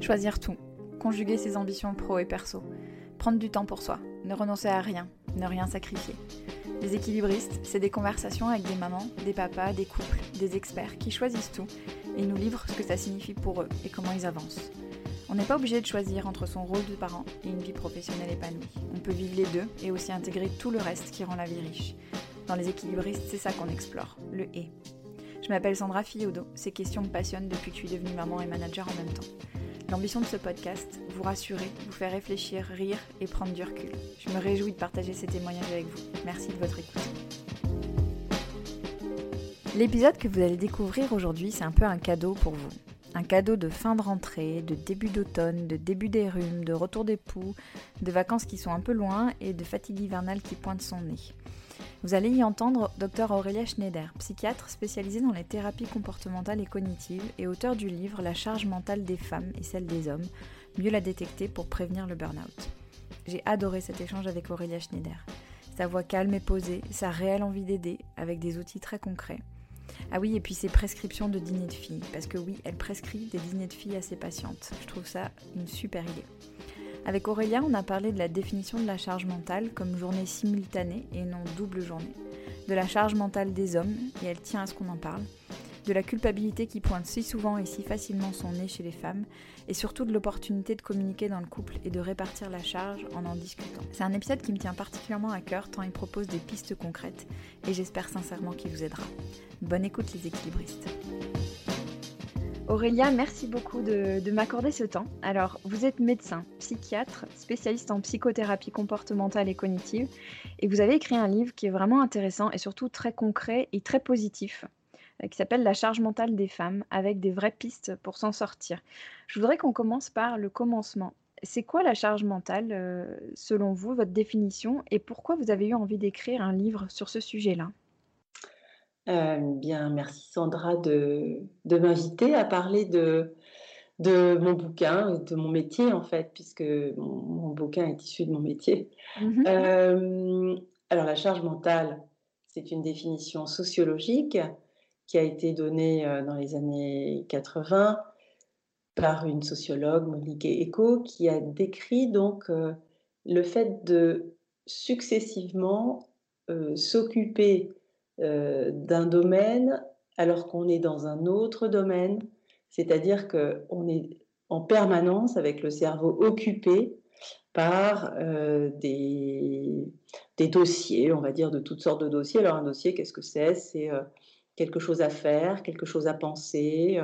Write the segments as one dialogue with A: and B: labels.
A: Choisir tout, conjuguer ses ambitions pro et perso, prendre du temps pour soi, ne renoncer à rien, ne rien sacrifier. Les équilibristes, c'est des conversations avec des mamans, des papas, des couples, des experts qui choisissent tout et nous livrent ce que ça signifie pour eux et comment ils avancent. On n'est pas obligé de choisir entre son rôle de parent et une vie professionnelle épanouie. On peut vivre les deux et aussi intégrer tout le reste qui rend la vie riche. Dans les équilibristes, c'est ça qu'on explore, le et. Je m'appelle Sandra Fiodo, ces questions me passionnent depuis que je suis devenue maman et manager en même temps. L'ambition de ce podcast, vous rassurer, vous faire réfléchir, rire et prendre du recul. Je me réjouis de partager ces témoignages avec vous. Merci de votre écoute. L'épisode que vous allez découvrir aujourd'hui, c'est un peu un cadeau pour vous. Un cadeau de fin de rentrée, de début d'automne, de début des rhumes, de retour des poux, de vacances qui sont un peu loin et de fatigue hivernale qui pointe son nez. Vous allez y entendre Dr Aurélia Schneider, psychiatre spécialisée dans les thérapies comportementales et cognitives et auteur du livre La charge mentale des femmes et celle des hommes, mieux la détecter pour prévenir le burn-out. J'ai adoré cet échange avec Aurélia Schneider. Sa voix calme et posée, sa réelle envie d'aider avec des outils très concrets. Ah oui, et puis ses prescriptions de dîner de filles, parce que oui, elle prescrit des dîners de filles à ses patientes. Je trouve ça une super idée. Avec Aurélia, on a parlé de la définition de la charge mentale comme journée simultanée et non double journée, de la charge mentale des hommes, et elle tient à ce qu'on en parle, de la culpabilité qui pointe si souvent et si facilement son nez chez les femmes, et surtout de l'opportunité de communiquer dans le couple et de répartir la charge en en discutant. C'est un épisode qui me tient particulièrement à cœur tant il propose des pistes concrètes, et j'espère sincèrement qu'il vous aidera. Bonne écoute les équilibristes. Aurélia, merci beaucoup de, m'accorder ce temps. Alors, vous êtes médecin, psychiatre, spécialiste en psychothérapie comportementale et cognitive, et vous avez écrit un livre qui est vraiment intéressant et surtout très concret et très positif, euh, qui s'appelle La charge mentale des femmes, avec des vraies pistes pour s'en sortir. Je voudrais qu'on commence par le commencement. C'est quoi la charge mentale, euh, selon vous, votre définition, et pourquoi vous avez eu envie d'écrire un livre sur ce sujet-là?
B: Euh, bien, merci Sandra de, de m'inviter à parler de, de mon bouquin, de mon métier en fait, puisque mon, bouquin est issu de mon métier. Mmh euh, alors la charge mentale, c'est une définition sociologique qui a été donnée euh, dans les années 80 par une sociologue, Monique Eco, qui a décrit donc le fait de successivement s'occuper euh, d'un domaine alors qu'on est dans un autre domaine, c'est-à-dire qu'on est en permanence avec le cerveau occupé par euh, des, dossiers, on va dire de toutes sortes de dossiers. Alors un dossier, qu'est-ce que c'est? C'est euh, quelque chose à faire, quelque chose à penser,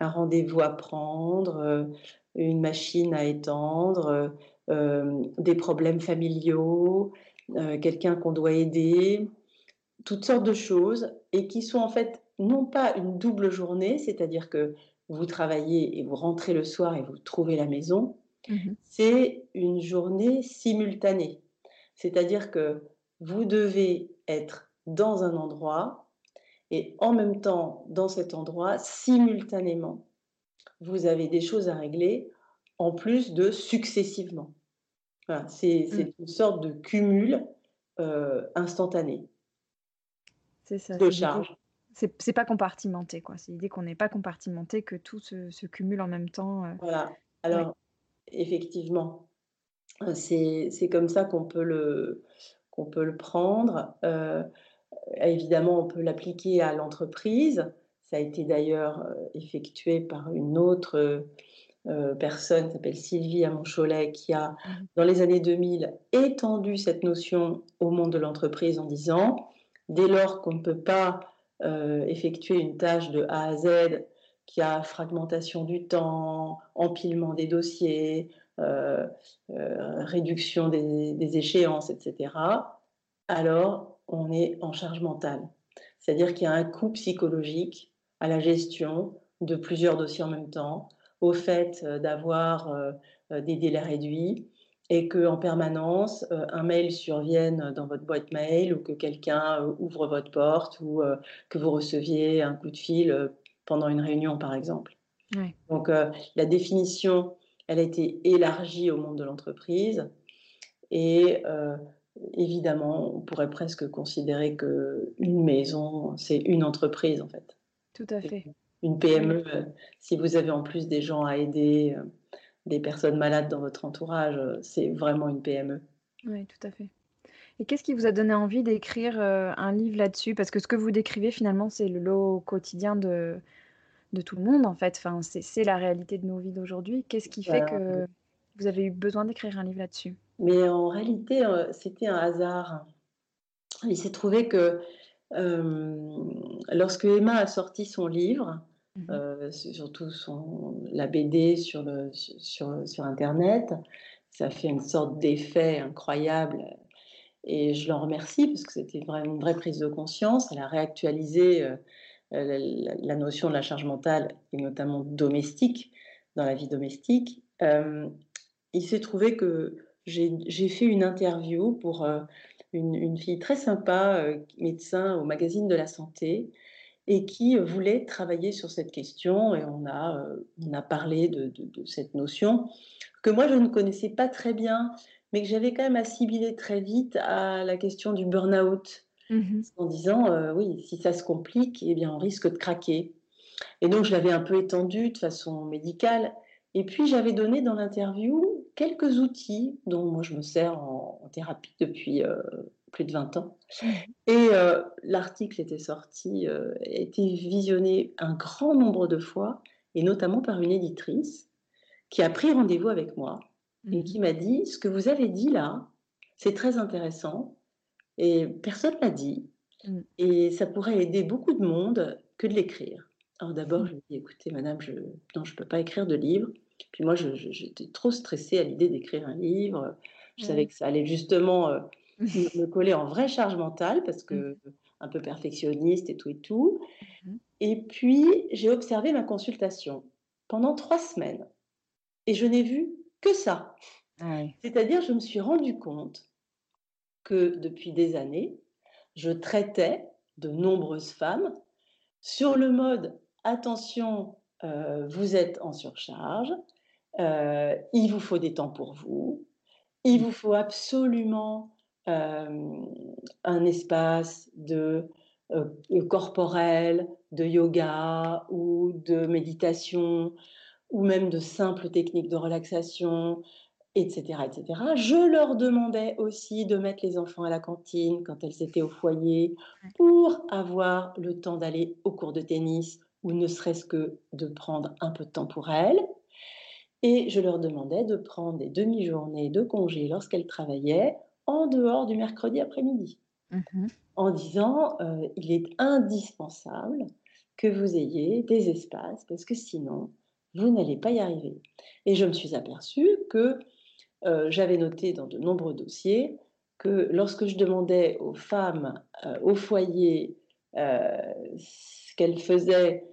B: un rendez-vous à prendre, une machine à étendre, des problèmes familiaux, quelqu'un qu'on doit aider, toutes sortes de choses et qui sont en fait non pas une double journée, c'est-à-dire que vous travaillez et vous rentrez le soir et vous trouvez la maison, mmh c'est une journée simultanée. C'est-à-dire que vous devez être dans un endroit et en même temps dans cet endroit, simultanément, vous avez des choses à régler en plus de successivement. Voilà, c'est mmh. une sorte de cumul euh, instantané.
A: C'est ça. De charge. C'est pas compartimenté, quoi. C'est l'idée qu'on n'est pas compartimenté, que tout se, cumule en même temps. Euh.
B: Voilà. Alors, effectivement, euh, c'est comme ça qu'on peut, le, qu'on peut le prendre. Euh, évidemment, on peut l'appliquer à l'entreprise. Ça a été d'ailleurs effectué par une autre personne qui s'appelle Sylvie Amoncholet, qui a, mmh dans les années 2000, étendu cette notion au monde de l'entreprise en disant dès lors qu'on ne peut pas euh, effectuer une tâche de A à Z qui a fragmentation du temps, empilement des dossiers, euh, euh, réduction des, des, échéances, etc., alors on est en charge mentale. C'est-à-dire qu'il y a un coût psychologique à la gestion de plusieurs dossiers en même temps, au fait d'avoir des délais réduits, et qu'en permanence, euh, un mail survienne dans votre boîte mail ou que quelqu'un euh, ouvre votre porte ou euh, que vous receviez un coup de fil pendant une réunion, par exemple. Donc, la définition, elle a été élargie au monde de l'entreprise et évidemment, on pourrait presque considérer qu'une maison, c'est une entreprise, en fait.
A: Tout à fait.
B: une PME, si vous avez en plus des gens à aider, des personnes malades dans votre entourage, c'est vraiment une PME.
A: Oui, tout à fait. Et qu'est-ce qui vous a donné envie d'écrire un livre là-dessus? Parce que ce que vous décrivez finalement, c'est le lot quotidien de, de tout le monde en fait. Enfin, c'est la réalité de nos vies d'aujourd'hui. Qu'est-ce qui fait que vous avez eu besoin d'écrire un livre là-dessus?
B: Mais en réalité, c'était un hasard. Il s'est trouvé que lorsque Emma a sorti son livre, mmh surtout son, la BD sur, le, sur, sur Internet, ça fait une sorte d'effet incroyable. Et je l'en remercie parce que c'était vraiment une vraie prise de conscience. Elle a réactualisé la, notion de la charge mentale, et notamment domestique, dans la vie domestique. il s'est trouvé que j'ai fait une interview pour une, fille très sympa, euh, médecin au magazine de la santé, et qui euh, voulait travailler sur cette question. Et on a, euh, on a parlé de, cette notion que moi je ne connaissais pas très bien, mais que j'avais quand même assimilé très vite à la question du burn-out, mmh en disant oui, si ça se complique, eh bien on risque de craquer. Et donc je l'avais un peu étendu de façon médicale. Et puis j'avais donné dans l'interview quelques outils dont moi je me sers en, thérapie depuis euh, plus de 20 ans. Mmh. Et euh, l'article était sorti, euh, a été visionné un grand nombre de fois, et notamment par une éditrice qui a pris rendez-vous avec moi et mmh. qui m'a dit, ce que vous avez dit là, c'est très intéressant, et personne l'a dit, mmh. et ça pourrait aider beaucoup de monde que de l'écrire. Alors d'abord, je lui ai dit, écoutez, madame, je ne peux pas écrire de livre. Puis moi, j'étais trop stressée à l'idée d'écrire un livre. Je savais que ça allait justement me coller en vraie charge mentale parce mmh. que un peu perfectionniste et tout et tout. Mmh. Et puis, j'ai observé ma consultation pendant trois semaines et je n'ai vu que ça. Ah C'est-à-dire, je me suis rendu compte que depuis des années, je traitais de nombreuses femmes sur le mode attention, euh, vous êtes en surcharge, euh, il vous faut des temps pour vous, il vous faut absolument un espace de corporel, de yoga ou de méditation ou même de simples techniques de relaxation, etc., etc. Je leur demandais aussi de mettre les enfants à la cantine quand elles étaient au foyer pour avoir le temps d'aller au cours de tennis ou ne serait-ce que de prendre un peu de temps pour elles. Et je leur demandais de prendre des demi-journées de congé lorsqu'elles travaillaient en dehors du mercredi après-midi, mmh en disant euh, il est indispensable que vous ayez des espaces parce que sinon vous n'allez pas y arriver. Et je me suis aperçue que euh, j'avais noté dans de nombreux dossiers que lorsque je demandais aux femmes euh, au foyer ce qu'elles faisaient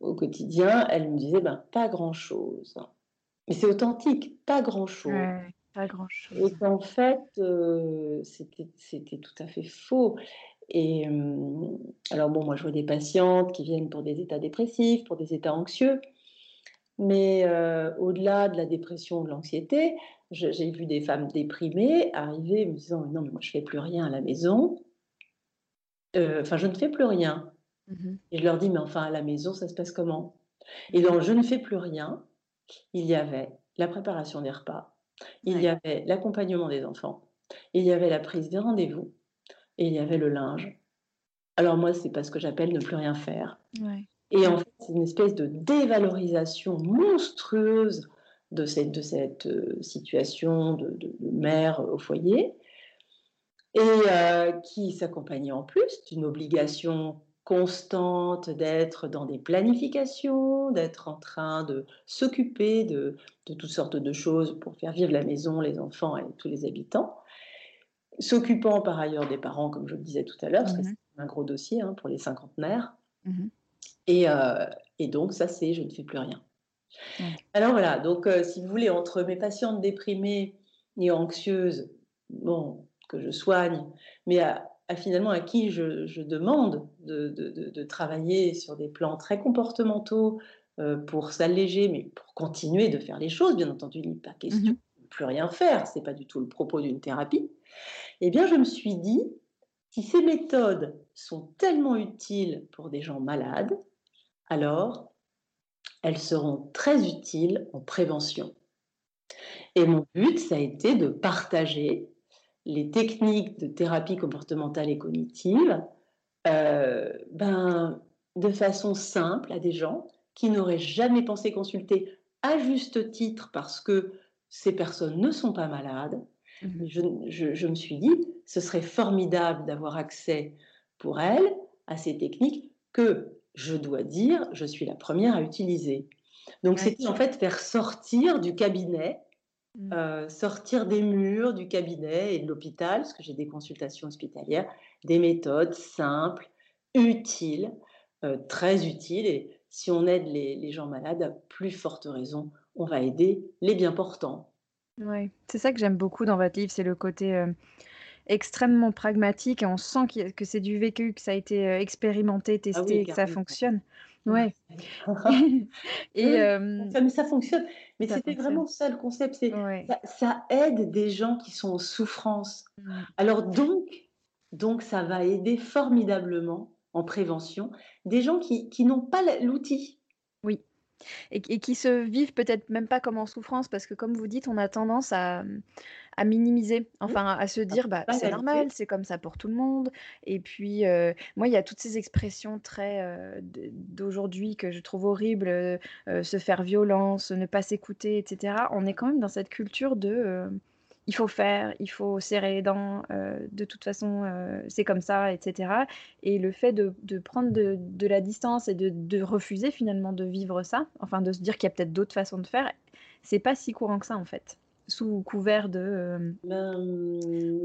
B: au quotidien, elle me disait ben, pas grand-chose. Mais c'est authentique, pas grand-chose.
A: Pas grand-chose.
B: Et qu'en fait, euh, c'était tout à fait faux. Et alors, bon, moi, je vois des patientes qui viennent pour des états dépressifs, pour des états anxieux. Mais euh, au-delà de la dépression ou de l'anxiété, j'ai vu des femmes déprimées arriver me disant Non, mais moi, je fais plus rien à la maison. Euh, enfin, je ne fais plus rien. Mmh et je leur dis, mais enfin, à la maison, ça se passe comment? Et dans Je ne fais plus rien, il y avait la préparation des repas, il y avait l'accompagnement des enfants, il y avait la prise des rendez-vous, et il y avait le linge. Alors moi, c'est pas ce que j'appelle ne plus rien faire. Et en fait, c'est une espèce de dévalorisation monstrueuse de cette, de cette euh, situation de, mère au foyer, et euh, qui s'accompagnait en plus d'une obligation constante, d'être dans des planifications, d'être en train de s'occuper de, toutes sortes de choses pour faire vivre la maison, les enfants et tous les habitants, s'occupant par ailleurs des parents, comme je le disais tout à l'heure, parce que mmh c'est un gros dossier hein, pour les cinquantenaires. Mmh et, euh, et, donc, ça, c'est je ne fais plus rien. Alors voilà, donc euh, si vous voulez, entre mes patientes déprimées et anxieuses, bon, que je soigne, mais à, finalement à qui je, demande de, travailler sur des plans très comportementaux euh, pour s'alléger, mais pour continuer de faire les choses, bien entendu, il n'est pas question mmh de plus rien faire, c'est pas du tout le propos d'une thérapie. Eh bien, je me suis dit, si ces méthodes sont tellement utiles pour des gens malades, alors elles seront très utiles en prévention. Et mon but, ça a été de partager les techniques de thérapie comportementale et cognitive euh, ben, de façon simple à des gens qui n'auraient jamais pensé consulter à juste titre parce que ces personnes ne sont pas malades. Mmh je, me suis dit, ce serait formidable d'avoir accès pour elles à ces techniques que, je dois dire, je suis la première à utiliser. Donc c'était en fait faire sortir du cabinet. Euh, sortir des murs du cabinet et de l'hôpital, parce que j'ai des consultations hospitalières, des méthodes simples, utiles, euh, très utiles. Et si on aide les, gens malades, à plus forte raison, on va aider les bien portants.
A: Oui, c'est ça que j'aime beaucoup dans votre livre, c'est le côté euh, extrêmement pragmatique et on sent que c'est du vécu, que ça a été expérimenté, ah testé, que ça fonctionne. Ouais.
B: Et ça, mais ça fonctionne. Mais c'était vraiment ça le concept, c'est ça, aide des gens qui sont en souffrance. Mmh. Alors donc, donc ça va aider formidablement en prévention des gens qui, qui n'ont pas l'outil.
A: Oui. Et, et, qui se vivent peut-être même pas comme en souffrance, parce que comme vous dites, on a tendance à, à minimiser, enfin à se dire bah c'est normal, c'est comme ça pour tout le monde. Et puis moi il y a toutes ces expressions très d'aujourd'hui que je trouve horribles, se faire violence, ne pas s'écouter, etc. On est quand même dans cette culture de il faut faire, il faut serrer les dents, de toute façon c'est comme ça, etc. Et le fait de, prendre de, la distance et de, de, refuser finalement de vivre ça, enfin de se dire qu'il y a peut-être d'autres façons de faire, c'est pas si courant que ça en fait sous couvert de... Euh,
B: ben,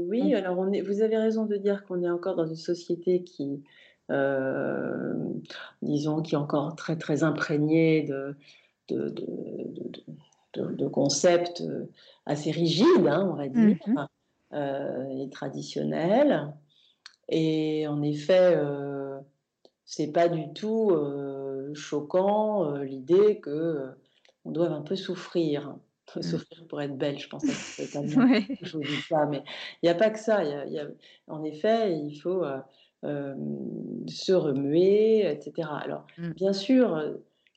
B: oui, alors on est, vous avez raison de dire qu'on est encore dans une société qui, euh, disons, qui est encore très très imprégnée de, de, de, concepts euh, assez rigides, hein, on va dire, mmh et traditionnels. Et en effet, c'est pas du tout choquant l'idée que on doit un peu souffrir. Mmh. souffrir pour être belle, je pense que c'est je vous dis ça, mais il n'y a pas que ça. Y a, en effet, il faut euh, se remuer, etc. Alors, mmh. bien sûr,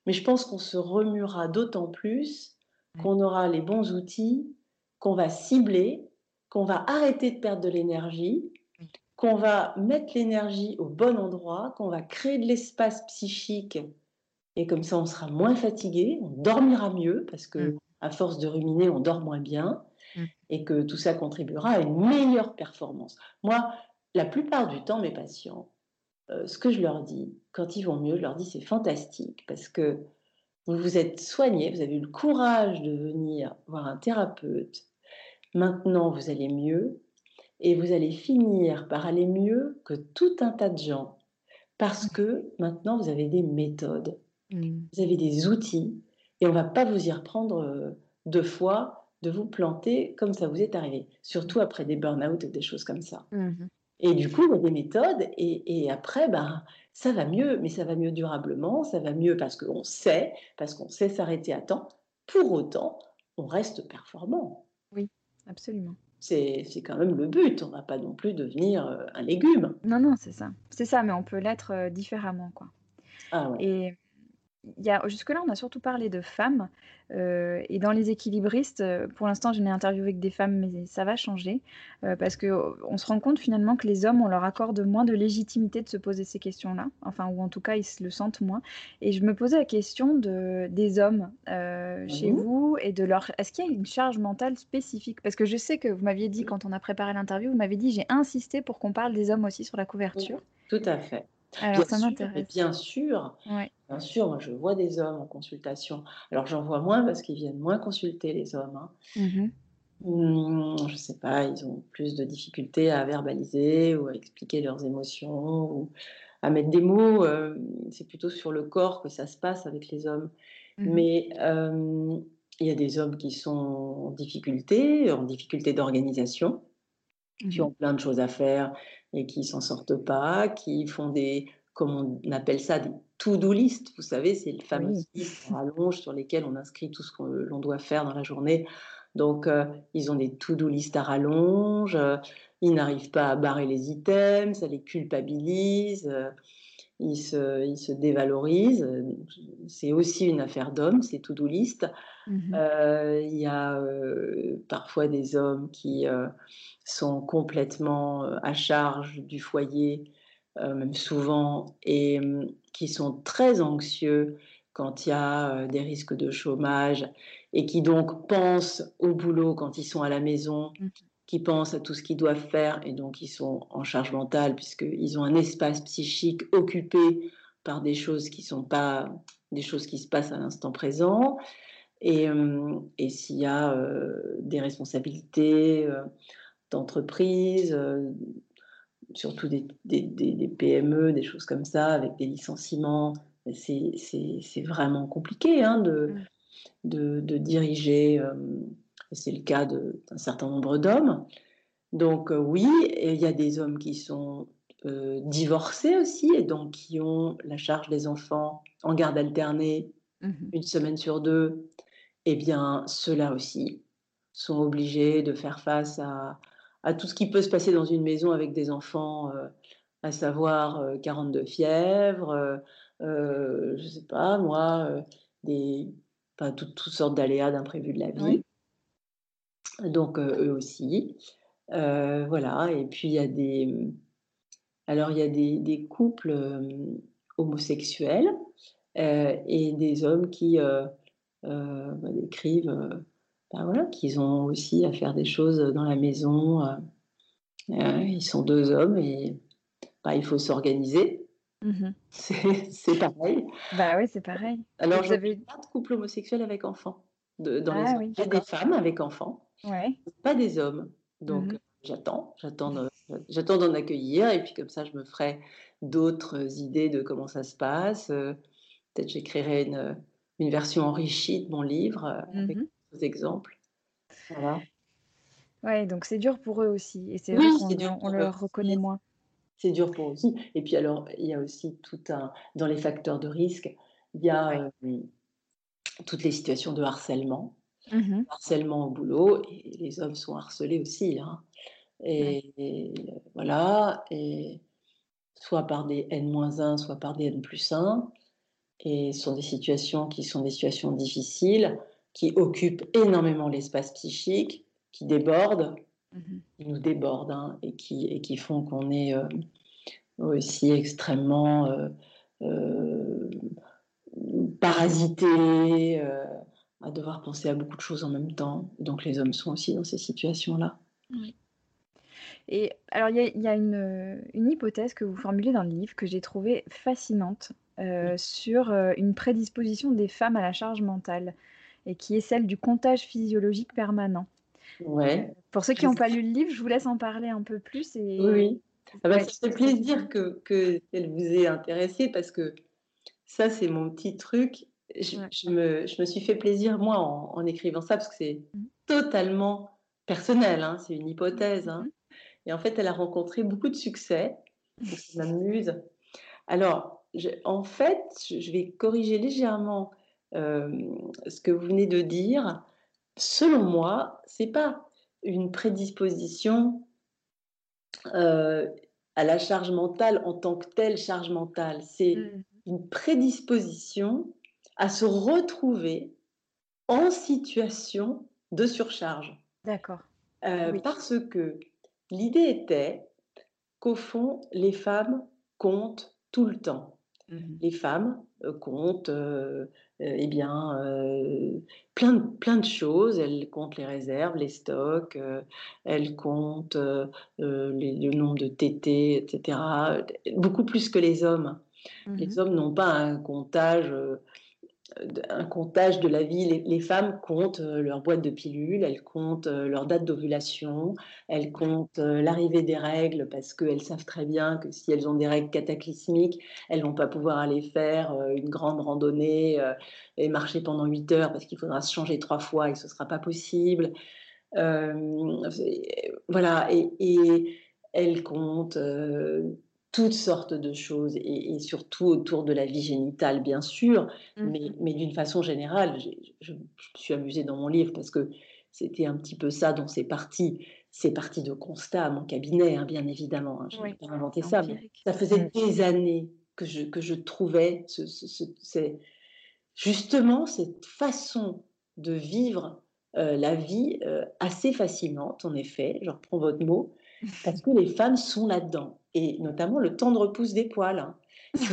B: mais je pense qu'on se remuera d'autant plus qu'on aura les bons outils, qu'on va cibler, qu'on va arrêter de perdre de l'énergie, qu'on va mettre l'énergie au bon endroit, qu'on va créer de l'espace psychique. Et comme ça, on sera moins fatigué, on dormira mieux parce que à force de ruminer, on dort moins bien mmh. et que tout ça contribuera à une meilleure performance. Moi, la plupart du temps, mes patients, euh, ce que je leur dis, quand ils vont mieux, je leur dis c'est fantastique parce que vous vous êtes soigné, vous avez eu le courage de venir voir un thérapeute. Maintenant, vous allez mieux et vous allez finir par aller mieux que tout un tas de gens parce que maintenant, vous avez des méthodes, mmh. vous avez des outils et on ne va pas vous y reprendre euh, deux fois de vous planter comme ça vous est arrivé, surtout après des burn-out et des choses comme ça. Mmh et du coup, il y a des méthodes, et, après, ben, ça va mieux, mais ça va mieux durablement, ça va mieux parce qu'on sait, parce qu'on sait s'arrêter à temps. Pour autant, on reste performant.
A: Oui, absolument.
B: C'est quand même le but, on ne va pas non plus devenir euh, un légume.
A: Non, non, c'est ça. C'est ça, mais on peut l'être euh, différemment. Quoi. Ah ouais. Et jusque-là, on a surtout parlé de femmes. Euh, et dans les équilibristes, euh, pour l'instant, je n'ai interviewé que des femmes, mais ça va changer. Euh, parce qu'on se rend compte finalement que les hommes, on leur accorde moins de légitimité de se poser ces questions-là. Enfin, ou en tout cas, ils se le sentent moins. Et je me posais la question de, des hommes chez mmh vous et de leur. Est-ce qu'il y a une charge mentale spécifique? Parce que je sais que vous m'aviez dit, quand on a préparé l'interview, vous m'avez dit j'ai insisté pour qu'on parle des hommes aussi sur la couverture.
B: Tout à fait.
A: Alors, ça m'intéresse.
B: Bien sûr, bien sûr, moi je vois des hommes en consultation. Alors j'en vois moins parce qu'ils viennent moins consulter les hommes. Hein. Mmh, je ne sais pas, ils ont plus de difficultés à verbaliser ou à expliquer leurs émotions ou à mettre des mots. Euh, c'est plutôt sur le corps que ça se passe avec les hommes. Mmh Mais il y a des hommes qui sont en difficulté, en difficulté d'organisation, qui ont plein de choses à faire et qui s'en sortent pas, qui font des, comme on appelle ça, des to-do list. Vous savez, c'est les fameuses listes à rallonge sur lesquelles on inscrit tout ce que l'on doit faire dans la journée. Donc, euh, ils ont des to-do list à rallonge, euh, ils n'arrivent pas à barrer les items, ça les culpabilise, euh, il se, il se dévalorise. C'est aussi une affaire d'homme, c'est to-do list.
A: Mmh
B: Euh, il y a euh, parfois des hommes qui euh, sont complètement à charge du foyer, même souvent, et hum, qui sont très anxieux quand il y a des risques de chômage et qui donc pensent au boulot quand ils sont à la maison,
A: Mmh.
B: Qui pensent à tout ce qu'ils doivent faire et donc ils sont en charge mentale puisqu'ils ont un espace psychique occupé par des choses qui sont pas des choses qui se passent à l'instant présent. Et, hum, et s'il y a euh, des responsabilités euh, d'entreprise, euh, surtout des, des- des- des PME, des choses comme ça, avec des licenciements, c'est vraiment compliqué hein, de, de, de diriger. Et c'est le cas d'un certain nombre d'hommes. Donc euh, oui, il y a des hommes qui sont euh, divorcés aussi, et donc qui ont la charge des enfants en garde alternée
A: Mmh
B: une semaine sur deux, eh bien, ceux-là aussi sont obligés de faire face à, à tout ce qui peut se passer dans une maison avec des enfants, euh, à savoir euh, 42 fièvres, je sais pas moi, des, enfin, toutes, toutes sortes d'aléas d'imprévus de la vie.
A: Oui.
B: Donc, euh, eux aussi. Euh, voilà, et puis il y a des, alors il y a des, des couples euh, homosexuels euh, et des hommes qui bah, décrivent euh, bah, voilà, qu'ils ont aussi à faire des choses dans la maison. ils sont deux hommes et bah, il faut s'organiser.
A: Mmh
B: C'est c'est pareil.
A: Bah oui, c'est pareil.
B: Alors,
A: avez
B: pas de couple homosexuel avec enfants. De- dans les
A: Ah
B: hommes.
A: oui,
B: Il y a des femmes avec enfants,
A: Ouais.
B: pas des hommes. Donc,
A: Mmh
B: euh, j'attends, j'attends de- j'attends d'en accueillir et puis comme ça, je me ferai d'autres idées de comment ça se passe. Euh, Peut-être j'écrirai une, une version enrichie de mon livre euh, avec
A: Mmh
B: des exemples. Voilà.
A: Ouais, donc c'est dur pour eux aussi et c'est
B: Oui,
A: vrai qu'on on le reconnaît moins.
B: C'est dur pour eux aussi. Et puis alors, il y a aussi tout un... Dans les facteurs de risque, il y a euh, toutes les situations de harcèlement.
A: Mmh
B: Harcèlement au boulot, et les hommes sont harcelés aussi. hein. Et, et voilà, et soit par des N-1, soit par des N+1. Et ce sont des situations qui sont des situations difficiles, qui occupent énormément l'espace psychique, qui débordent,
A: Mmh
B: qui nous débordent, hein, et, qui, et qui font qu'on est euh, aussi extrêmement euh, euh, parasité, euh, à devoir penser à beaucoup de choses en même temps. Donc les hommes sont aussi dans ces situations-là.
A: Oui. Et alors il y a il y a une, hypothèse que vous formulez dans le livre que j'ai trouvée fascinante, heu, sur, heu, une prédisposition des femmes à la charge mentale et qui est celle du comptage physiologique permanent.
B: Ouais.
A: Pour ceux qui n'ont pas lu le livre, je vous laisse en parler un peu plus et
B: Oui. Ah bah,
A: ouais,
B: ça fait plaisir que qu'elle vous ait intéressé parce que ça, c'est mon petit truc. Je,
A: Ouais.
B: je me, je me suis fait plaisir, moi, en, en écrivant ça, parce que c'est
A: Mmh.
B: totalement personnel, hein, c'est une hypothèse.
A: Mmh
B: hein.
A: mh.
B: Et en fait, elle a rencontré beaucoup de succès. donc ça m'amuse. Alors, je- en fait, je, je vais corriger légèrement euh, ce que vous venez de dire. Selon moi, c'est pas une prédisposition euh, à la charge mentale en tant que telle charge mentale. C'est
A: Mmh.
B: une prédisposition à se retrouver en situation de surcharge.
A: D'accord.
B: Euh,
A: Oui.
B: Parce que l'idée était qu'au fond, les femmes comptent tout le temps.
A: Mmh
B: Les femmes euh, comptent euh, euh, eh bien, plein, de, plein de choses. Elles comptent les réserves, les stocks, elles comptent les- le nombre de tétés, etc. Beaucoup plus que les hommes.
A: Mmh
B: Les hommes n'ont pas un comptage, un comptage de la vie. Les, femmes comptent euh, leur boîte de pilules, elles comptent euh, leur date d'ovulation, elles comptent euh, l'arrivée des règles parce qu'elles savent très bien que si elles ont des règles cataclysmiques, elles vont pas pouvoir aller faire une grande randonnée et marcher pendant 8 heures parce qu'il faudra se changer trois fois et ce sera pas possible. Voilà, et, elles comptent toutes sortes de choses, et, et surtout autour de la vie génitale, bien sûr,
A: Mmh
B: mais, d'une façon générale. Je, je me suis amusée dans mon livre parce que c'était un petit peu ça dont c'est parti. C'est parti de constats à mon cabinet, hein, bien évidemment. hein, je n'ai
A: Oui,
B: pas inventé ça, mais ça faisait
A: Mmh.
B: des années que je, que je trouvais, c'est justement cette façon de vivre euh, la vie euh, assez facilement, en effet, je reprends votre mot, parce que les femmes sont là-dedans, et notamment le temps de repousse des poils. Hein. Si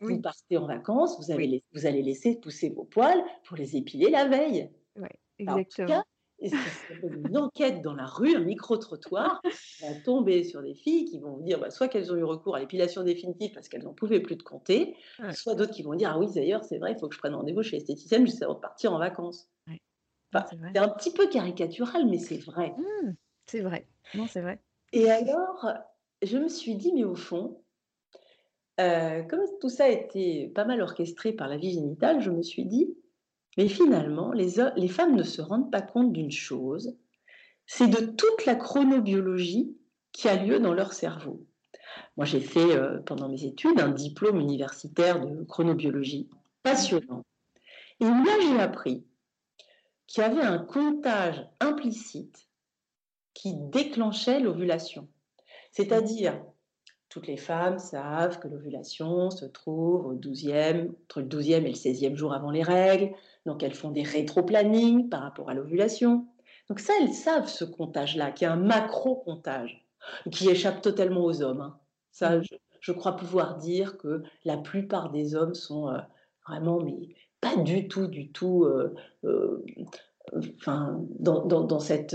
B: vous, partez en vacances, vous, avez vous allez laisser pousser vos poils pour les épiler la veille.
A: Oui, exactement.
B: Et si une enquête dans la rue, un micro-trottoir, va tomber sur des filles qui vont vous dire bah, soit qu'elles ont eu recours à l'épilation définitive parce qu'elles n'en pouvaient plus de compter, soit d'autres qui vont dire Ah oui, d'ailleurs, c'est vrai, il faut que je prenne rendez-vous chez l'esthéticienne juste avant de partir en vacances. c'est un petit peu caricatural, mais c'est vrai.
A: Mmh, c'est vrai. Non, c'est vrai.
B: Et alors, je me suis dit, mais au fond, euh, comme tout ça a été pas mal orchestré par la vie génitale, je me suis dit, mais finalement, les, les femmes ne se rendent pas compte d'une chose, c'est de toute la chronobiologie qui a lieu dans leur cerveau. Moi, j'ai fait euh, pendant mes études un diplôme universitaire de chronobiologie passionnant. Et là, j'ai appris qu'il y avait un comptage implicite qui déclenchait l'ovulation. C'est-à-dire, toutes les femmes savent que l'ovulation se trouve au 12e, entre le 12e et le 16e jour avant les règles. Donc, elles font des rétro-plannings par rapport à l'ovulation. Donc, ça, elles savent ce comptage-là, qui est un macro-comptage, qui échappe totalement aux hommes. Hein. Ça, mmh. je, crois pouvoir dire que la plupart des hommes sont euh, vraiment, mais pas du tout, du tout, euh, euh, enfin, dans, cette,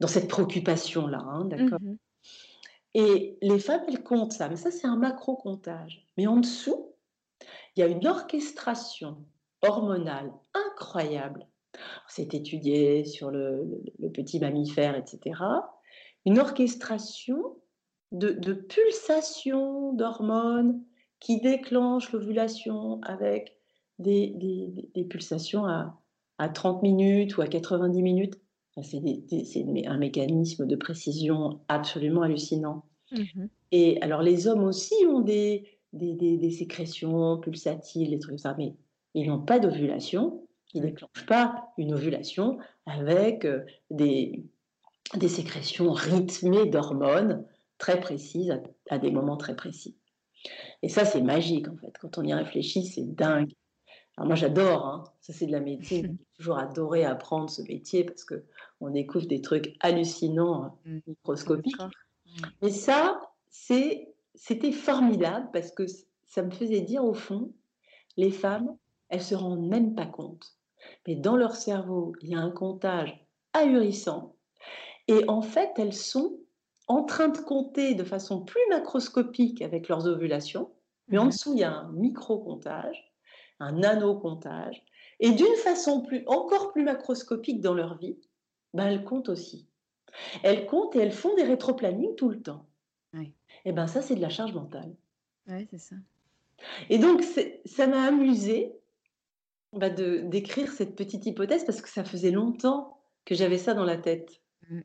B: dans cette préoccupation-là. Hein, d'accord mmh Et les femmes, elles comptent ça, mais ça, c'est un macro-comptage. Mais en dessous, il y a une orchestration hormonale incroyable. C'est étudié sur le, petit mammifère, etc. Une orchestration de, pulsations d'hormones qui déclenchent l'ovulation avec des, pulsations à, 30 minutes ou à 90 minutes. C'est un mécanisme de précision absolument hallucinant. Mmh Et alors les hommes aussi ont des, des, sécrétions pulsatiles, des trucs comme ça, mais ils n'ont pas d'ovulation, ils ne déclenchent pas une ovulation avec euh, des, des sécrétions rythmées d'hormones très précises à, des moments très précis. Et ça, c'est magique en fait. Quand on y réfléchit, c'est dingue. Alors moi, j'adore. Hein. Ça, c'est de la médecine. J'ai toujours adoré apprendre ce métier parce que on découvre des trucs hallucinants, hein, mmh. microscopiques. Mmh. Mais ça, c'est, c'était formidable parce que ça me faisait dire au fond, les femmes, elles se rendent même pas compte. Mais dans leur cerveau, il y a un comptage ahurissant. Et en fait, elles sont en train de compter de façon plus macroscopique avec leurs ovulations. Mais en mmh dessous, il y a un micro-comptage, un nano-comptage. Et d'une façon plus, encore plus macroscopique dans leur vie, ben elles comptent aussi. Elles comptent et elles font des rétro-plannings tout le temps. Et ben ça, c'est de la charge mentale.
A: Oui, c'est ça.
B: Et donc, ça m'a amusé bah, de d'écrire cette petite hypothèse parce que ça faisait longtemps que j'avais ça dans la tête. Mmh.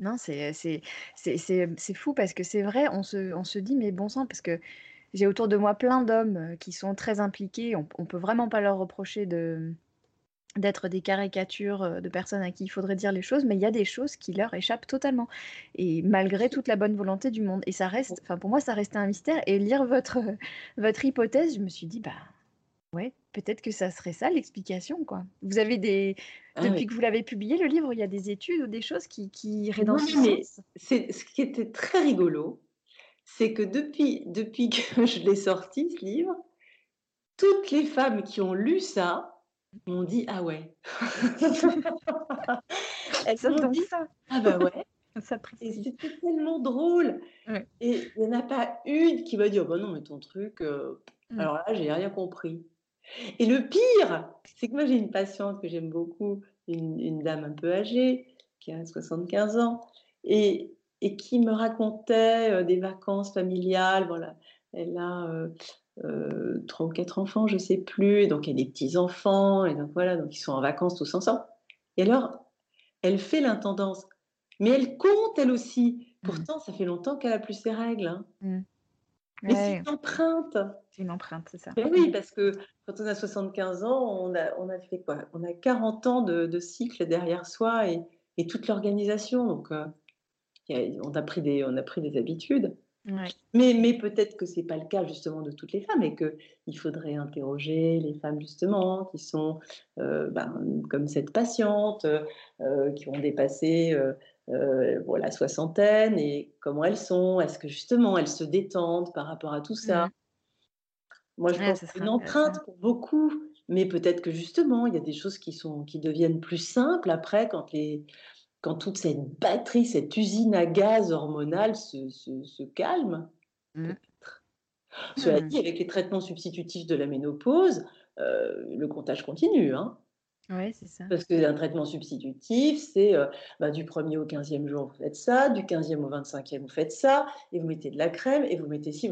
A: Non, c'est c'est fou parce que c'est vrai, on se, on se dit, mais bon sang, parce que j'ai autour de moi plein d'hommes qui sont très impliqués. On, on peut vraiment pas leur reprocher de d'être des caricatures de personnes à qui il faudrait dire les choses, mais il y a des choses qui leur échappent totalement. Et malgré toute la bonne volonté du monde. Et ça reste, enfin pour moi, ça restait un mystère. Et lire votre, votre hypothèse, je me suis dit, bah Ouais, peut-être que ça serait ça l'explication, quoi. Vous avez des ah depuis que vous l'avez publié le livre, il y a des études ou des choses qui qui iraient dans ce
B: mais c'est ce qui était très rigolo, c'est que depuis depuis que je l'ai sorti ce livre, toutes les femmes qui ont lu ça m'ont dit: «Ah ouais».
A: Elles Ça m'ont dit ça.
B: «Ah bah ouais» Ça et c'était tellement drôle et il n'y en a pas une qui m'a dit: «Oh bah non, mais ton truc, euh, mmh. alors là, j'ai rien compris». Et le pire, c'est que moi j'ai une patiente que j'aime beaucoup, une, dame un peu âgée, qui a 75 ans, et, et qui me racontait euh, des vacances familiales. Voilà, elle a euh, euh, trois ou quatre enfants, je sais plus, et donc elle a des petits enfants, et donc voilà, donc ils sont en vacances tous ensemble. Et alors, elle fait l'intendance, mais elle compte elle aussi. Mmh. Pourtant, ça fait longtemps qu'elle a plus ses règles. Hein. Mmh. Mais c'est une empreinte.
A: C'est une empreinte, c'est ça.
B: Oui, parce que quand on a 75 ans, on a, on a fait quoi? On a 40 ans de, de cycle derrière soi et, et toute l'organisation. Donc, euh, on, a pris des, on a pris des habitudes. Mais, mais peut-être que ce n'est pas le cas justement de toutes les femmes et qu'il faudrait interroger les femmes justement qui sont euh, ben, comme cette patiente, euh, qui ont dépassé euh, la soixantaine et comment elles sont, est-ce que justement elles se détendent par rapport à tout ça? Moi je pense que c'est une empreinte pour beaucoup, mais peut-être que justement il y a des choses qui, sont, qui deviennent plus simples après quand les quand toute cette batterie, cette usine à gaz hormonale se, se, calme, mmh. Cela mmh. dit, avec les traitements substitutifs de la ménopause, euh, le comptage continue. Hein.
A: Oui, c'est ça.
B: Parce qu'un traitement substitutif, c'est euh, bah, du 1er au 15e jour, vous faites ça, du 15e au 25e, vous faites ça, et vous mettez de la crème, et vous mettez ci,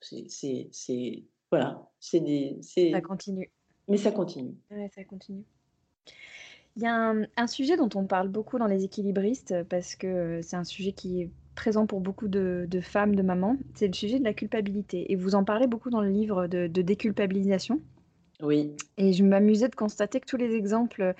B: c'est. Voilà. C'est des.
A: Ça continue.
B: Mais ça continue.
A: Oui, ça continue. Il y a un, sujet dont on parle beaucoup dans les équilibristes parce que c'est un sujet qui est présent pour beaucoup de, femmes, de mamans, c'est le sujet de la culpabilité. Et vous en parlez beaucoup dans le livre de, de déculpabilisation.
B: Oui.
A: Et je m'amusais de constater que tous les exemples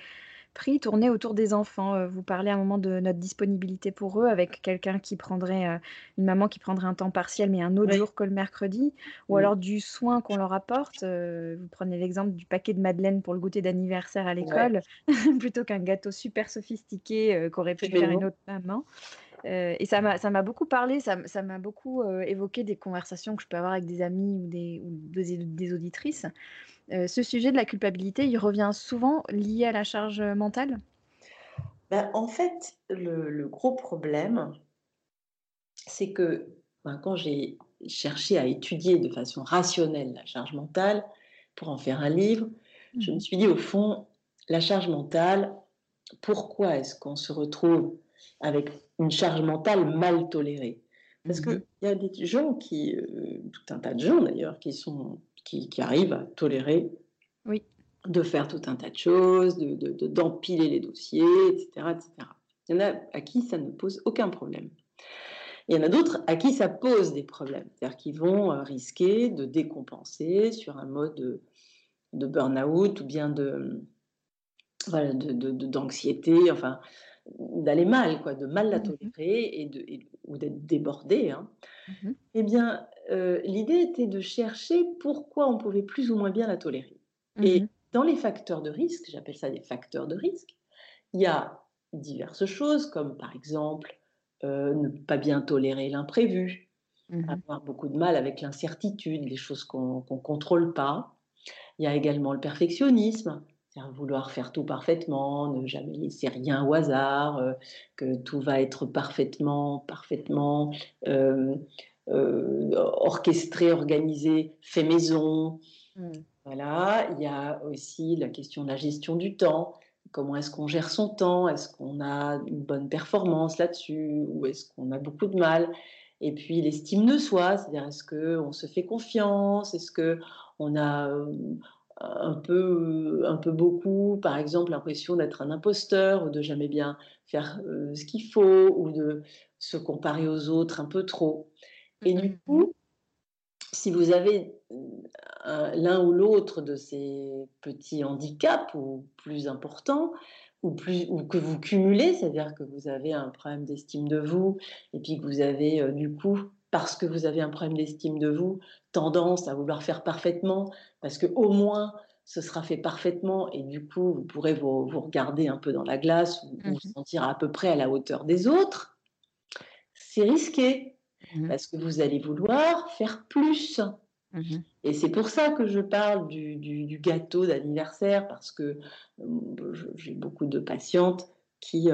A: prix autour des enfants. Euh, vous parlez à un moment de notre disponibilité pour eux avec quelqu'un qui prendrait, euh, une maman qui prendrait un temps partiel mais un autre jour que le mercredi, ou alors du soin qu'on leur apporte. Euh, vous prenez l'exemple du paquet de madeleine pour le goûter d'anniversaire à l'école, plutôt qu'un gâteau super sophistiqué qu'aurait pu faire une autre maman. et ça m'a beaucoup parlé, ça m'a beaucoup évoqué des conversations que je peux avoir avec des amis ou des, ou des auditrices. Euh, ce sujet de la culpabilité, il revient souvent lié à la charge mentale?
B: Ben, En fait, le, gros problème, c'est que ben, quand j'ai cherché à étudier de façon rationnelle la charge mentale pour en faire un livre, je me mmh. suis dit au fond, la charge mentale, pourquoi est-ce qu'on se retrouve avec une charge mentale mal tolérée? Parce mmh qu'il y a des gens qui, euh, tout un tas de gens d'ailleurs, qui sont qui, arrivent à tolérer
A: oui.
B: de faire tout un tas de choses, d'empiler de, les dossiers, etc., etc. Il y en a à qui ça ne pose aucun problème. Il y en a d'autres à qui ça pose des problèmes, c'est-à-dire qu'ils vont euh, risquer de décompenser sur un mode de, de burn-out ou bien de d'anxiété, enfin d'aller mal, quoi, de mal la mmh tolérer et de, ou d'être débordé. Hein. Mmh eh bien, euh, l'idée était de chercher pourquoi on pouvait plus ou moins bien la tolérer. Et mmh dans les facteurs de risque, j'appelle ça des facteurs de risque, il y a diverses choses, comme par exemple euh, ne pas bien tolérer l'imprévu, avoir beaucoup de mal avec l'incertitude, les choses qu'on ne contrôle pas. Il y a également le perfectionnisme, vouloir faire tout parfaitement, ne jamais laisser rien au hasard, euh, que tout va être parfaitement, parfaitement euh, orchestré, organisé, fait maison. Mmh. Voilà, il y a aussi la question de la gestion du temps. Comment est-ce qu'on gère son temps? Est-ce qu'on a une bonne performance là-dessus? Ou est-ce qu'on a beaucoup de mal? Et puis l'estime de soi, c'est-à-dire est-ce qu'on se fait confiance? Est-ce qu'on a un peu, un peu beaucoup, par exemple, l'impression d'être un imposteur ou de jamais bien faire euh, ce qu'il faut ou de se comparer aux autres un peu trop? Et du mmh coup, si vous avez euh, l'un ou l'autre de ces petits handicaps ou plus importants, ou, plus, ou que vous cumulez, c'est-à-dire que vous avez un problème d'estime de vous, et puis que vous avez euh, du coup parce que vous avez un problème d'estime de vous, tendance à vouloir faire parfaitement, parce que au moins ce sera fait parfaitement et du coup vous pourrez vous, regarder un peu dans la glace ou, vous mmh sentir à peu près à la hauteur des autres, c'est risqué mmh parce que vous allez vouloir faire plus. Mmh et c'est pour ça que je parle du, gâteau d'anniversaire parce que j'ai beaucoup de patientes qui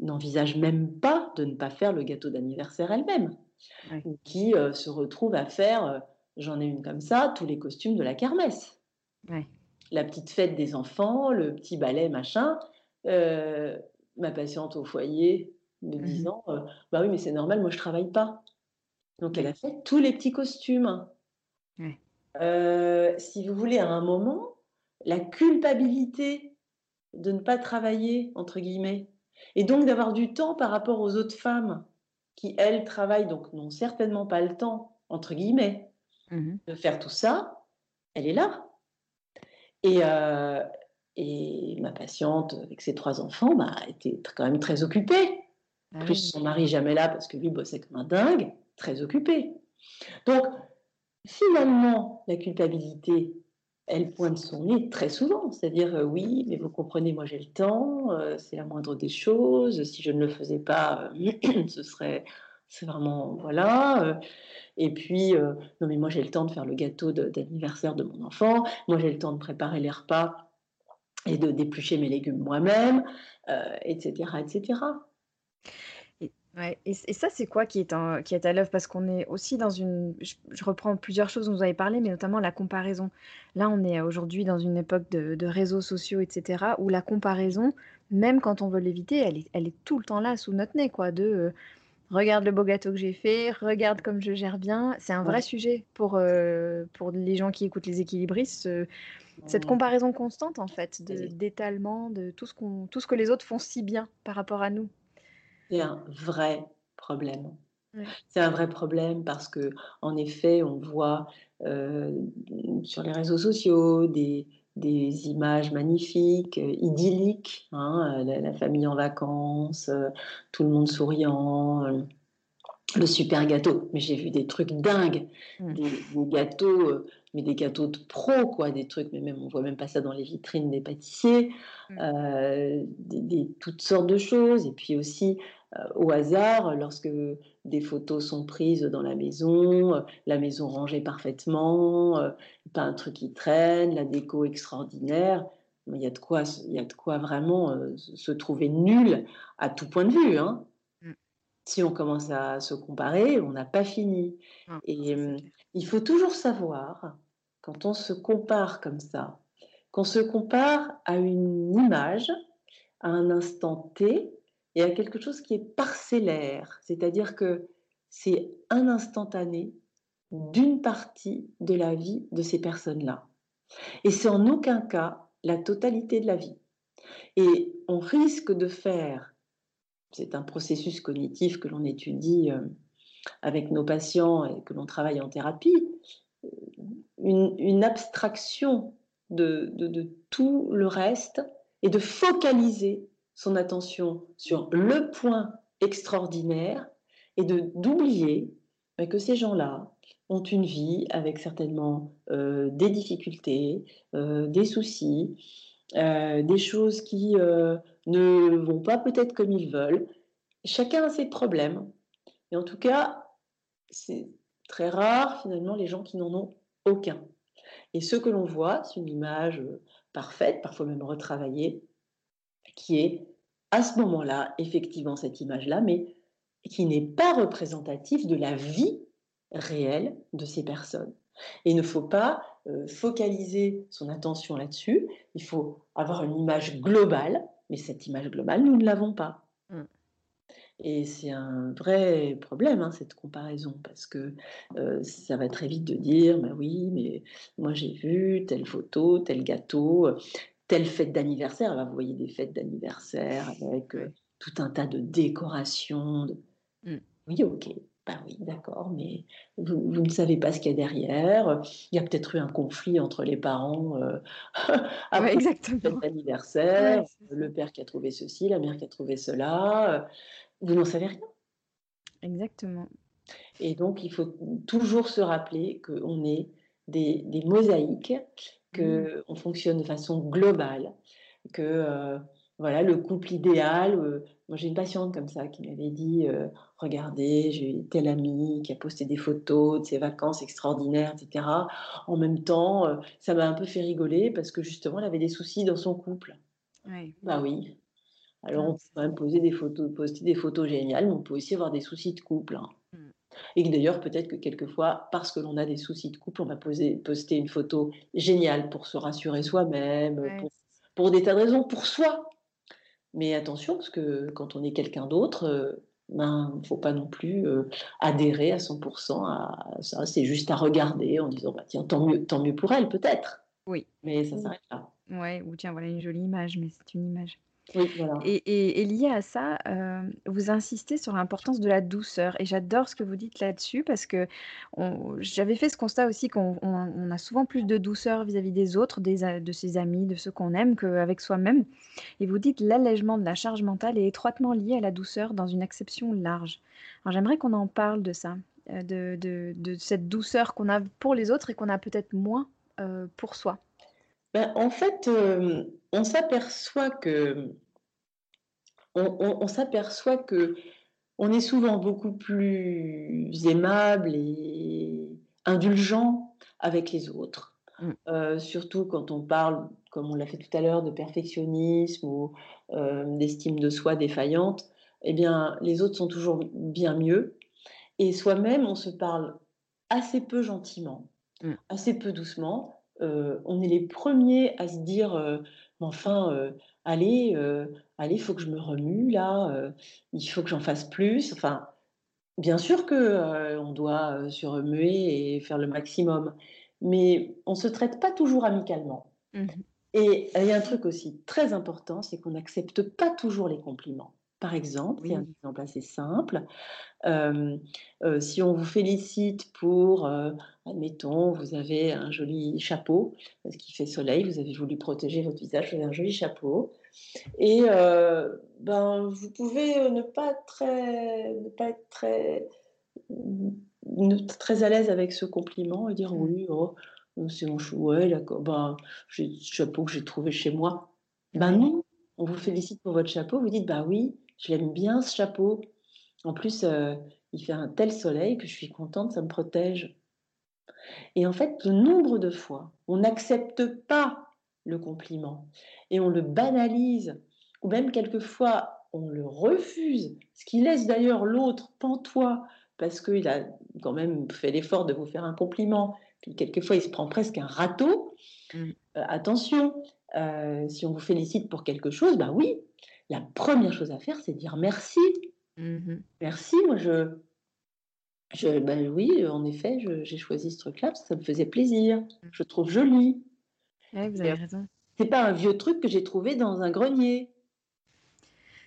B: n'envisagent même pas de ne pas faire le gâteau d'anniversaire elles-mêmes ou qui euh, se retrouvent à faire, euh, j'en ai une comme ça, tous les costumes de la kermesse. La petite fête des enfants, le petit ballet, machin. Euh, ma patiente au foyer me mmh disant Bah oui, mais c'est normal, moi je travaille pas. Donc elle a fait tous les petits costumes. si vous voulez, à un moment, la culpabilité de ne pas travailler, entre guillemets, et donc d'avoir du temps par rapport aux autres femmes qui, elles, travaillent, donc n'ont certainement pas le temps, entre guillemets, mmh de faire tout ça, elle est là. Et, euh, et ma patiente, avec ses trois enfants, bah, était quand même très occupée. Ah plus son mari jamais là parce que lui bossait comme un dingue. très occupée. Donc, finalement, la culpabilité, elle pointe son nez très souvent. C'est-à-dire, euh, oui, mais vous comprenez, moi j'ai le temps, euh, c'est la moindre des choses. Si je ne le faisais pas, euh, ce serait. C'est vraiment. Voilà. et puis, non, mais moi j'ai le temps de faire le gâteau d'anniversaire de, mon enfant. Moi j'ai le temps de préparer les repas et de déplucher mes légumes moi-même, etc., etc.
A: Ouais, et, ça, c'est quoi qui est, qui est à l'œuvre? Parce qu'on est aussi dans une. Je, reprends plusieurs choses dont vous avez parlé, mais notamment la comparaison. Là, on est aujourd'hui dans une époque de, réseaux sociaux, etc., où la comparaison, même quand on veut l'éviter, elle est, elle est tout le temps là, sous notre nez, quoi. De euh, regarde le beau gâteau que j'ai fait, regarde comme je gère bien. C'est un vrai sujet pour, euh, pour les gens qui écoutent les équilibristes. cette comparaison constante, en fait, d'étalement, de, tout, ce tout ce que les autres font si bien par rapport à nous.
B: C'est un vrai problème. C'est un vrai problème parce que, en effet, on voit euh, sur les réseaux sociaux des, des images magnifiques, euh, idylliques, hein, la, famille en vacances, euh, tout le monde souriant, le super gâteau. Mais j'ai vu des trucs dingues, mmh. des, gâteaux, mais des gâteaux de pro, quoi, des trucs, mais même on voit même pas ça dans les vitrines des pâtissiers, mmh. des, toutes sortes de choses. Et puis aussi euh, au hasard lorsque des photos sont prises dans la maison, euh, la maison rangée parfaitement, euh, pas un truc qui traîne, la déco extraordinaire. Il y a de quoi, il y a de quoi vraiment se trouver nul à tout point de vue. Hein. Mm. Si on commence à se comparer, on n'a pas fini. Et il faut toujours savoir, quand on se compare comme ça, qu'on se compare à une image, à un instant T, et à quelque chose qui est parcellaire, c'est-à-dire que c'est un instantané d'une partie de la vie de ces personnes-là. Et c'est en aucun cas la totalité de la vie. Et on risque de faire, c'est un processus cognitif que l'on étudie euh, avec nos patients et que l'on travaille en thérapie, euh, une, abstraction de tout le reste et de focaliser son attention sur le point extraordinaire et de d'oublier bah, que ces gens-là ont une vie avec certainement euh, des difficultés, euh, des soucis, euh, des choses qui ne vont pas peut-être comme ils veulent. Chacun a ses problèmes. Et en tout cas, c'est très rare finalement les gens qui n'en ont aucun. Et ce que l'on voit, c'est une image parfaite, parfois même retravaillée, qui est à ce moment-là, effectivement, cette image-là, mais qui n'est pas représentative de la vie réelle de ces personnes. Et il ne faut pas euh, focaliser son attention là-dessus, il faut avoir une image globale, mais cette image globale, nous ne l'avons pas. Mm. Et c'est un vrai problème, hein, cette comparaison, parce que euh, ça va très vite de dire, bah oui, mais moi j'ai vu telle photo, tel gâteau, telle fête d'anniversaire. vous voyez des fêtes d'anniversaire avec euh, tout un tas de décorations. Mmh. Oui, ok. Ben oui, d'accord, mais vous, ne savez pas ce qu'il y a derrière. Il y a peut-être eu un conflit entre les parents euh,
A: après exactement.
B: l'anniversaire, le père qui a trouvé ceci, la mère qui a trouvé cela. Vous n'en savez rien.
A: Exactement.
B: Et donc, il faut toujours se rappeler qu'on est des, des mosaïques. Qu'on fonctionne de façon globale, que euh, voilà, le couple idéal. Euh, moi, j'ai une patiente comme ça qui m'avait dit euh, Regardez, j'ai tel ami qui a posté des photos de ses vacances extraordinaires, etc. En même temps, ça m'a un peu fait rigoler parce que justement, elle avait des soucis dans son couple. Oui. Bah oui. Alors, on peut même poser des photos, poster des photos géniales, mais on peut aussi avoir des soucis de couple. Hein. Et d'ailleurs, peut-être que quelquefois, parce que l'on a des soucis de couple, on va poser, poster une photo géniale pour se rassurer soi-même, pour, des tas de raisons, pour soi. Mais attention, parce que quand on est quelqu'un d'autre, euh, ben, il ne faut pas non plus euh, adhérer à 100% à ça. C'est juste à regarder en disant, bah, tiens, tant mieux, tant mieux pour elle, peut-être.
A: Oui.
B: Mais ça s'arrête là.
A: Ouais, ou tiens, voilà une jolie image, mais c'est une image. Et, lié à ça, euh, vous insistez sur l'importance de la douceur. Et j'adore ce que vous dites là-dessus parce que j'avais fait ce constat aussi qu'on a souvent plus de douceur vis-à-vis des autres, de ses amis, de ceux qu'on aime, qu'avec soi-même. Et vous dites l'allègement de la charge mentale est étroitement lié à la douceur dans une acception large. Alors j'aimerais qu'on en parle de ça. de, de, cette douceur qu'on a pour les autres et qu'on a peut-être moins pour soi
B: ben, En fait, on s'aperçoit que on, s'aperçoit que on est souvent beaucoup plus aimable et indulgent avec les autres. Mm. Euh, surtout quand on parle, comme on l'a fait tout à l'heure, de perfectionnisme ou euh, d'estime de soi défaillante, eh bien, les autres sont toujours bien mieux. Et soi-même, on se parle assez peu gentiment, mm. assez peu doucement. Euh, on est les premiers à se dire, enfin, allez, allez, il faut que je me remue là, il faut que j'en fasse plus. Enfin, bien sûr que on doit se remuer et faire le maximum, mais on se traite pas toujours amicalement. Mmh et il y a un truc aussi très important, c'est qu'on n'accepte pas toujours les compliments. Par exemple, c'est un exemple assez simple. si on vous félicite pour, admettons, vous avez un joli chapeau, parce qu'il fait soleil, vous avez voulu protéger votre visage, vous avez un joli chapeau, et ben, vous pouvez ne pas être très, ne pas être très, très à l'aise avec ce compliment et dire mmh. oui, oh, c'est mon chou, ouais, ben, j'ai ce chapeau que j'ai trouvé chez moi. Ben non, on vous félicite pour votre chapeau, vous dites bah oui, je l'aime bien ce chapeau. En plus, il fait un tel soleil que je suis contente, ça me protège. Et en fait, le nombre de fois, on n'accepte pas le compliment et on le banalise, ou même quelquefois on le refuse, ce qui laisse d'ailleurs l'autre pantois parce qu'il a quand même fait l'effort de vous faire un compliment, puis quelquefois il se prend presque un râteau. Mmh. attention, si on vous félicite pour quelque chose, bah oui, la première chose à faire, c'est dire merci. Mmh merci, moi je, je ben oui, en effet, j'ai choisi ce truc-là parce que ça me faisait plaisir. Mmh. Je trouve joli.
A: Vous avez raison.
B: C'est pas un vieux truc que j'ai trouvé dans un grenier.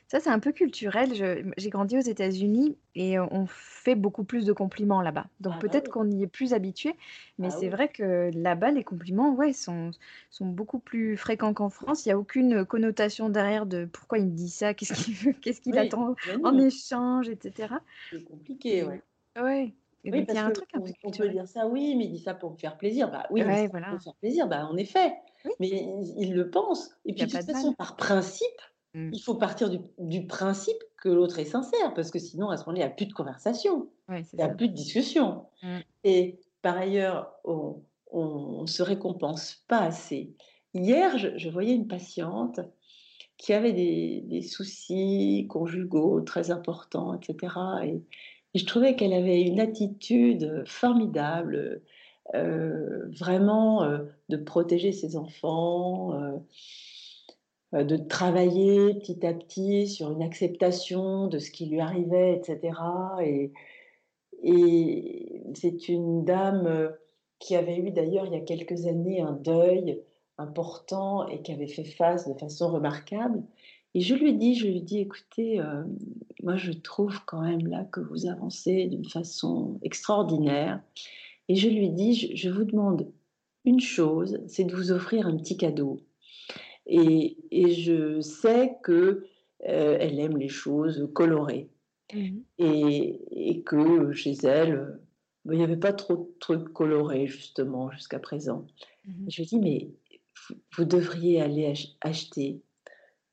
A: Ça, c'est un peu culturel. j'ai grandi aux États-Unis et on fait beaucoup plus de compliments là-bas. Donc ah peut-être qu'on y est plus habitué, mais ah c'est vrai que là-bas, les compliments, ouais, sont, sont beaucoup plus fréquents qu'en France. Il n'y a aucune connotation derrière de pourquoi il me dit ça, qu'est-ce qu'il veut, qu'est-ce qu'il attend en échange, etc.
B: C'est compliqué, ouais.
A: Ouais.
B: oui, parce y a un truc on, peut dire ça, oui, mais il dit ça pour me faire plaisir. Bah oui, ouais, voilà. pour me faire plaisir, bah en effet. Mais il, il, le pense. Et puis de toute façon, par principe, Mmh. Il faut partir du, principe que l'autre est sincère, parce que sinon, à ce moment-là, il n'y a plus de conversation, il n'y a plus de discussion. Mmh. Et par ailleurs, on ne se récompense pas assez. Hier, je, voyais une patiente qui avait des, soucis conjugaux très importants, etc. Et, je trouvais qu'elle avait une attitude formidable, euh, vraiment euh, de protéger ses enfants. Euh, de travailler petit à petit sur une acceptation de ce qui lui arrivait, etc. Et, c'est une dame euh, qui avait eu d'ailleurs il y a quelques années un deuil important et qui avait fait face de façon remarquable. Et je lui dis, je lui dis, écoutez, euh, moi je trouve quand même là que vous avancez d'une façon extraordinaire. Et je lui dis, je vous demande une chose, c'est de vous offrir un petit cadeau. Et, je sais que euh, elle aime les choses colorées. Mmh. Et, que chez elle, ben, il n'y avait pas trop de trucs colorés, justement, jusqu'à présent. Mmh. Je lui dis, mais vous, devriez aller acheter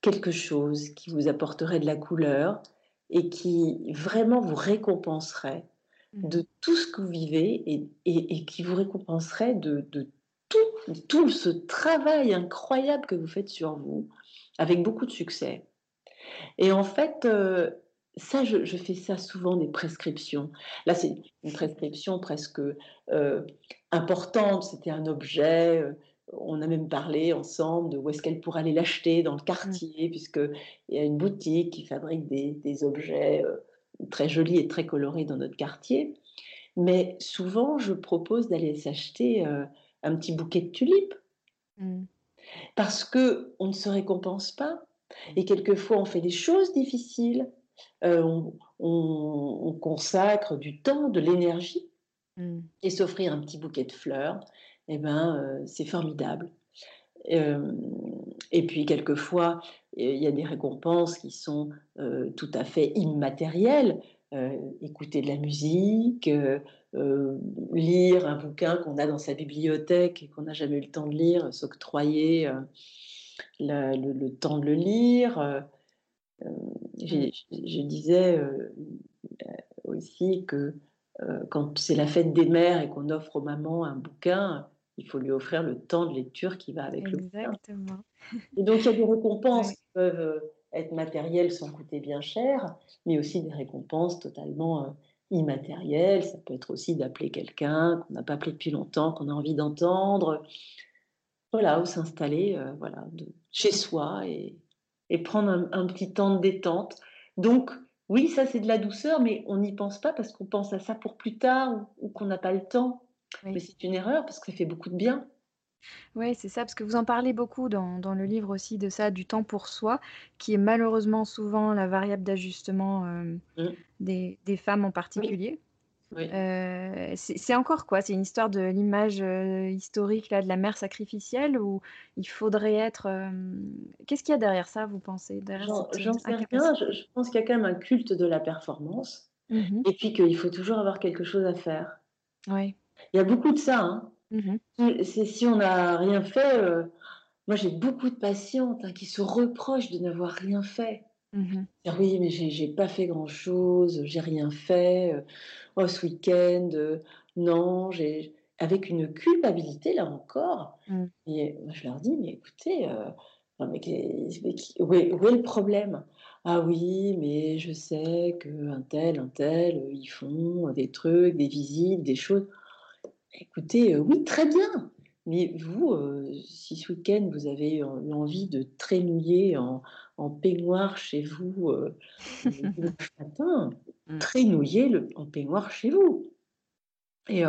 B: quelque chose qui vous apporterait de la couleur et qui vraiment vous récompenserait mmh. de tout ce que vous vivez et, et qui vous récompenserait de, de tout, ce travail incroyable que vous faites sur vous, avec beaucoup de succès. Et en fait, euh, ça, je, fais ça souvent des prescriptions. Là, c'est une prescription presque euh, importante. C'était un objet. Euh, on a même parlé ensemble de où est-ce qu'elle pourrait aller l'acheter dans le quartier, puisque puisqu'il y a une boutique qui fabrique des, des objets très jolis et très colorés dans notre quartier. Mais souvent, je propose d'aller s'acheter un petit bouquet de tulipes. Mmh. Parce que on ne se récompense pas. Et quelquefois, on fait des choses difficiles. Euh, on, consacre du temps, de l'énergie. Mmh. Et s'offrir un petit bouquet de fleurs, eh ben, euh, c'est formidable. Euh, et puis, quelquefois, il y a des récompenses qui sont tout à fait immatérielles. écouter de la musique, lire un bouquin qu'on a dans sa bibliothèque et qu'on n'a jamais eu le temps de lire, s'octroyer le, temps de le lire. Mmh. je disais aussi que quand c'est la fête des mères et qu'on offre aux mamans un bouquin, il faut lui offrir le temps de lecture qui va avec le bouquin.
A: Exactement.
B: Et donc, il y a des récompenses qui peuvent être matérielles sans coûter bien cher, mais aussi des récompenses totalement immatérielles. Ça peut être aussi d'appeler quelqu'un qu'on n'a pas appelé depuis longtemps, qu'on a envie d'entendre. Voilà, ou s'installer voilà, de, chez soi et, et prendre un, un, petit temps de détente. Donc, oui, ça c'est de la douceur, mais on n'y pense pas parce qu'on pense à ça pour plus tard ou, qu'on n'a pas le temps. Mais c'est une erreur parce que ça fait beaucoup de bien.
A: Oui, c'est ça, parce que vous en parlez beaucoup dans, dans le livre aussi de ça, du temps pour soi, qui est malheureusement souvent la variable d'ajustement euh, mmh. des, des, femmes en particulier. Euh, c'est encore quoi? C'est une histoire de l'image euh, historique là, de la mère sacrificielle ou il faudrait être. Qu'est-ce qu'il y a derrière ça, vous pensez
B: J'en sais rien. Je, pense qu'il y a quand même un culte de la performance mmh et puis qu'il faut toujours avoir quelque chose à faire.
A: Oui.
B: Il y a beaucoup de ça. Hein. Mmh c'est si on n'a rien fait. Euh, moi, j'ai beaucoup de patientes hein, qui se reprochent de n'avoir rien fait. Mmh oui, mais j'ai pas fait grand-chose, j'ai rien fait. Euh, oh, ce week-end, euh, non, j'ai avec une culpabilité là encore. Mmh. Et moi, je leur dis, mais écoutez, où, est, le problème? Ah oui, mais je sais que un tel, un tel, ils font des trucs, des visites, des choses. Écoutez, euh, oui, très bien. Mais vous, euh, si ce week-end vous avez eu envie de trénouiller en, en peignoir chez vous euh, le matin, mmh. trénouillez le, en peignoir chez vous. Et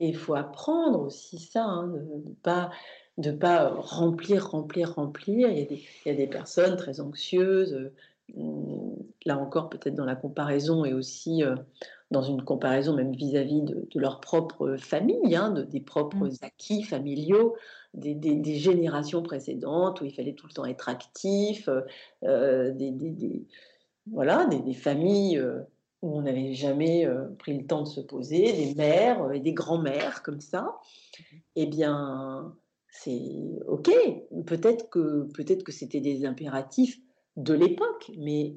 B: il faut apprendre aussi ça, hein, de ne pas, de pas remplir, remplir, remplir. Il y, a des, il y a des personnes très anxieuses, là encore peut-être dans la comparaison et aussi dans une comparaison même vis-à-vis de, leur propre famille, hein, de, des propres mmh. acquis familiaux, des, générations précédentes où il fallait tout le temps être actif, euh, euh, des, voilà, des, familles euh, où on n'avait jamais pris le temps de se poser, des mères et des grands-mères comme ça. Eh bien, c'est OK. Peut-être que, peut-être que c'était des impératifs de l'époque, mais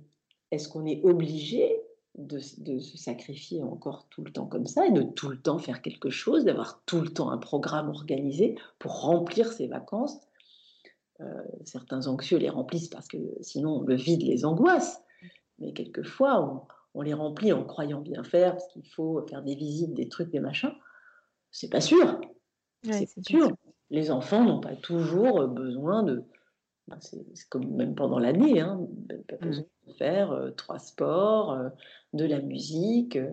B: est-ce qu'on est obligé de, se sacrifier encore tout le temps comme ça et de tout le temps faire quelque chose, d'avoir tout le temps un programme organisé pour remplir ses vacances. Euh, certains anxieux les remplissent parce que sinon le vide les angoisse, mais quelquefois on, les remplit en croyant bien faire parce qu'il faut faire des visites, des trucs, des machins. C'est pas sûr. c'est sûr. Les enfants n'ont pas toujours besoin de, c'est comme même pendant l'année, hein, pas mmh. besoin de faire euh, trois sports, euh, de la musique. Euh,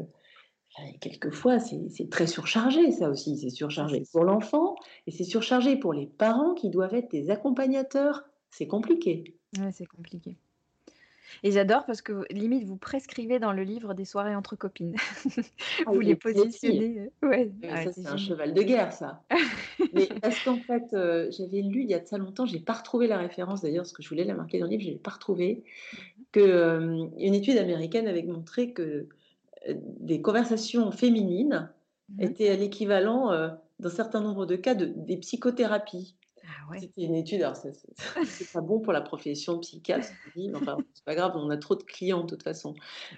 B: quelquefois, c'est très surchargé, ça aussi. C'est surchargé pour l'enfant et c'est surchargé pour les parents qui doivent être des accompagnateurs. C'est compliqué.
A: Ouais, c'est compliqué. Et j'adore parce que limite vous prescrivez dans le livre des soirées entre copines. Ah vous les positionnez.
B: Ouais. Ah ça c'est un cheval de guerre ça. Mais parce qu'en fait euh, j'avais lu il y a ça longtemps, j'ai pas retrouvé la référence d'ailleurs parce que je voulais la marquer dans le livre, je l'ai pas retrouvé. Mmh que euh, une étude américaine avait montré que des conversations féminines mmh étaient à l'équivalent dans certains nombre de cas de, des psychothérapies. Ah C'était une étude, alors c'est pas bon pour la profession psychiatre, enfin, c'est pas grave, on a trop de clients de toute façon.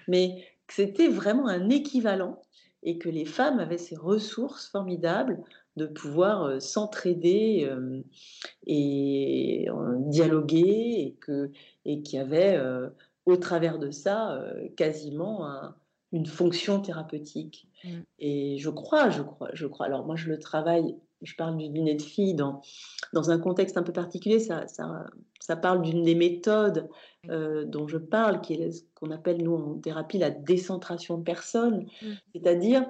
B: Mais c'était vraiment un équivalent et que les femmes avaient ces ressources formidables de pouvoir s'entraider et dialoguer et que et qui avait au travers de ça quasiment une fonction thérapeutique. Mmh. Et je crois, je crois, je crois. Alors moi je le travaille je parle du dîner de filles dans, dans un contexte un peu particulier, ça, ça, ça parle d'une des méthodes euh, dont je parle, qui est ce qu'on appelle, nous, en thérapie, la décentration de personne. Mmh. C'est-à-dire,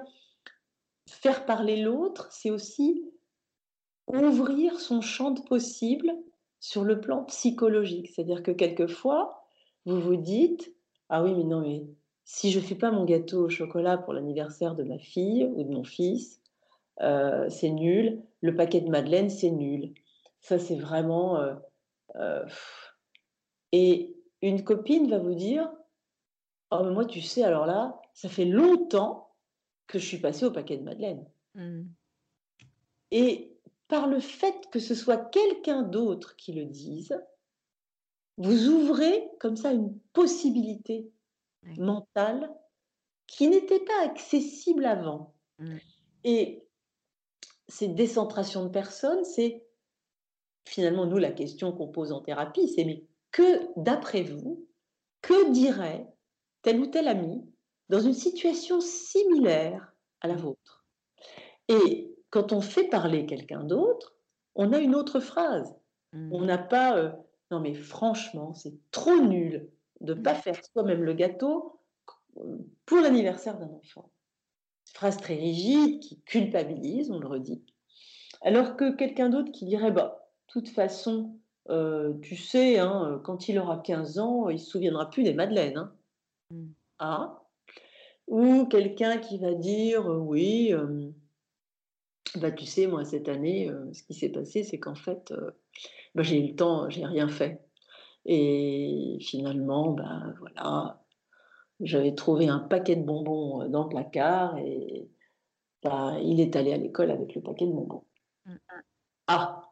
B: faire parler l'autre, c'est aussi ouvrir son champ de possible sur le plan psychologique. C'est-à-dire que quelquefois, vous vous dites, ah oui, mais non, mais si je ne fais pas mon gâteau au chocolat pour l'anniversaire de ma fille ou de mon fils, euh, c'est nul. Le paquet de Madeleine, c'est nul. Ça, c'est vraiment. Euh, euh, et une copine va vous dire Oh, mais moi, tu sais, alors là, ça fait longtemps que je suis passée au paquet de madeleine. Mmh. Et par le fait que ce soit quelqu'un d'autre qui le dise, vous ouvrez comme ça une possibilité mentale qui n'était pas accessible avant. Mmh. Et ces décentrations de personnes, c'est finalement, nous, la question qu'on pose en thérapie, c'est mais que, d'après vous, que dirait tel ou tel ami dans une situation similaire à la vôtre Et quand on fait parler quelqu'un d'autre, on a une autre phrase. Mmh. On n'a pas euh, non mais franchement, c'est trop nul de ne pas faire soi-même le gâteau pour l'anniversaire d'un enfant. Phrase très rigide qui culpabilise, on le redit. Alors que quelqu'un d'autre qui dirait, bah, toute façon, euh, tu sais, hein, quand il aura 15 ans, il ne se souviendra plus des madeleines. Hein. Mmh. Ah. Ou quelqu'un qui va dire, euh, oui, euh, bah, tu sais, moi, cette année, ce qui s'est passé, c'est qu'en fait, bah, j'ai eu le temps, j'ai rien fait. Et finalement, ben voilà, j'avais trouvé un paquet de bonbons dans le placard et bah, il est allé à l'école avec le paquet de bonbons. Mmh. Ah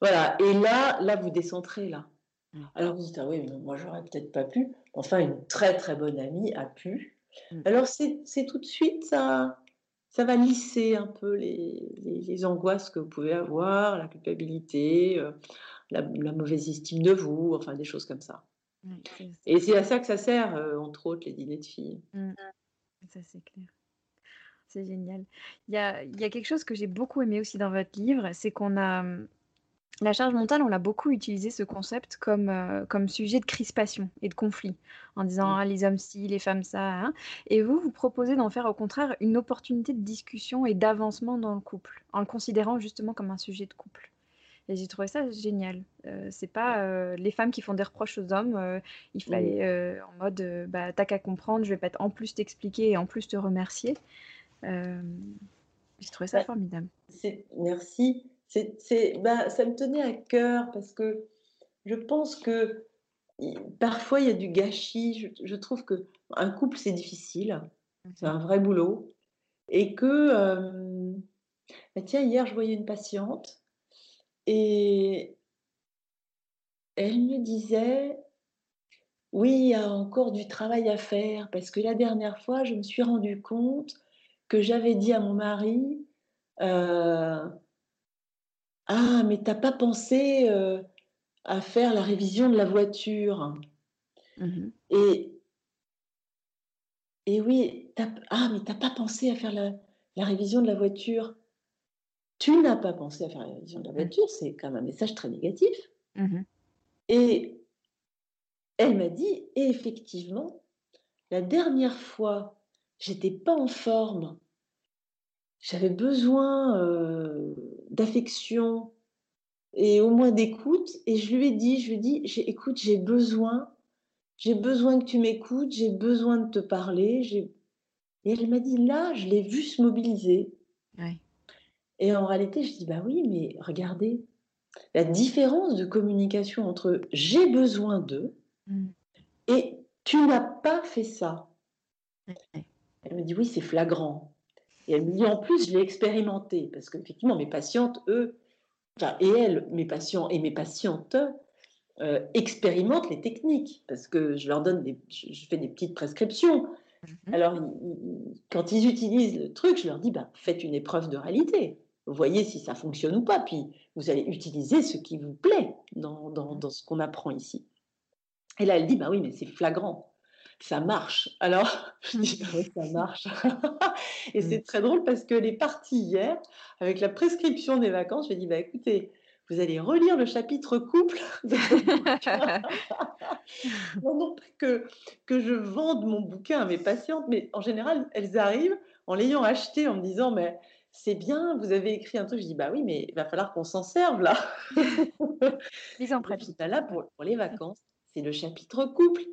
B: Voilà, et là, là, vous décentrez là. Mmh. Alors vous dites, ah oui, mais moi j'aurais peut-être pas pu. Enfin, une très très bonne amie a pu. Mmh. Alors c'est tout de suite, ça, ça va lisser un peu les, les, angoisses que vous pouvez avoir, la culpabilité, euh, la, mauvaise estime de vous, enfin des choses comme ça. Et c'est à ça que ça sert, euh, entre autres, les dîners de filles. Mmh.
A: Ça, c'est clair. C'est génial. Il y a, il y a quelque chose que j'ai beaucoup aimé aussi dans votre livre, c'est qu'on a la charge mentale, on l'a beaucoup utilisé ce concept comme, euh, comme sujet de crispation et de conflit, en disant «Ah, les hommes ci, les femmes ça. Hein». Et vous, vous proposez d'en faire au contraire une opportunité de discussion et d'avancement dans le couple, en le considérant justement comme un sujet de couple. Et j'ai trouvé ça génial. Euh, c'est pas euh, les femmes qui font des reproches aux hommes. il fallait en mode bah, t'as qu'à comprendre, je vais pas en plus t'expliquer et en plus te remercier. j'ai trouvé ça bah, formidable.
B: Merci c'est, bah, ça me tenait à cœur parce que je pense que parfois il y a du gâchis. Je, trouve que un couple c'est difficile, c'est un vrai boulot, et que bah, tiens hier je voyais une patiente et elle me disait oui il y a encore du travail à faire parce que la dernière fois je me suis rendu compte que j'avais dit à mon mari euh, ah, mais t'as pas pensé, à faire la révision de la voiture? Mmh et et oui, ah, mais t'as pas pensé à faire la la révision de la voiture? Tu n'as pas pensé à faire la révision de la mmh. voiture, c'est quand même un message très négatif. Mmh et elle m'a dit: effectivement, la dernière fois, j'étais pas en forme j'avais besoin d'affection et au moins d'écoute. Et je lui ai dit, je lui ai dit, écoute, j'ai besoin, j'ai besoin que tu m'écoutes, j'ai besoin de te parler. Et elle m'a dit, là, je l'ai vu se mobiliser. Et en réalité, je dis, bah oui, mais regardez, la différence de communication entre j'ai besoin d'eux mmh. et tu n'as pas fait ça. Elle me dit, oui, c'est flagrant. Et elle me dit en plus, je l'ai expérimenté, parce qu'effectivement, mes patientes, eux, enfin, et elles, mes patients et mes patientes, euh, expérimentent les techniques, parce que je leur donne des, je fais des petites prescriptions. Mhm. Alors, quand ils utilisent le truc, je leur dis, ben, faites une épreuve de réalité. Voyez si ça fonctionne ou pas, puis vous allez utiliser ce qui vous plaît dans, dans, dans ce qu'on apprend ici. Et là, elle dit, bah oui, mais c'est flagrant ça marche. Alors, je dis, bah oui, ça marche. et c'est très drôle parce que les parties hier, avec la prescription des vacances, je lui ai dit, bah écoutez, vous allez relire le chapitre couple. non, pas que, que je vende mon bouquin à mes patientes, mais en général, elles arrivent en l'ayant acheté, en me disant, mais c'est bien, vous avez écrit un truc. Je dis, bah oui, mais il va falloir qu'on s'en serve là.
A: Mise en pratique.
B: Là, pour, pour les vacances, c'est le chapitre couple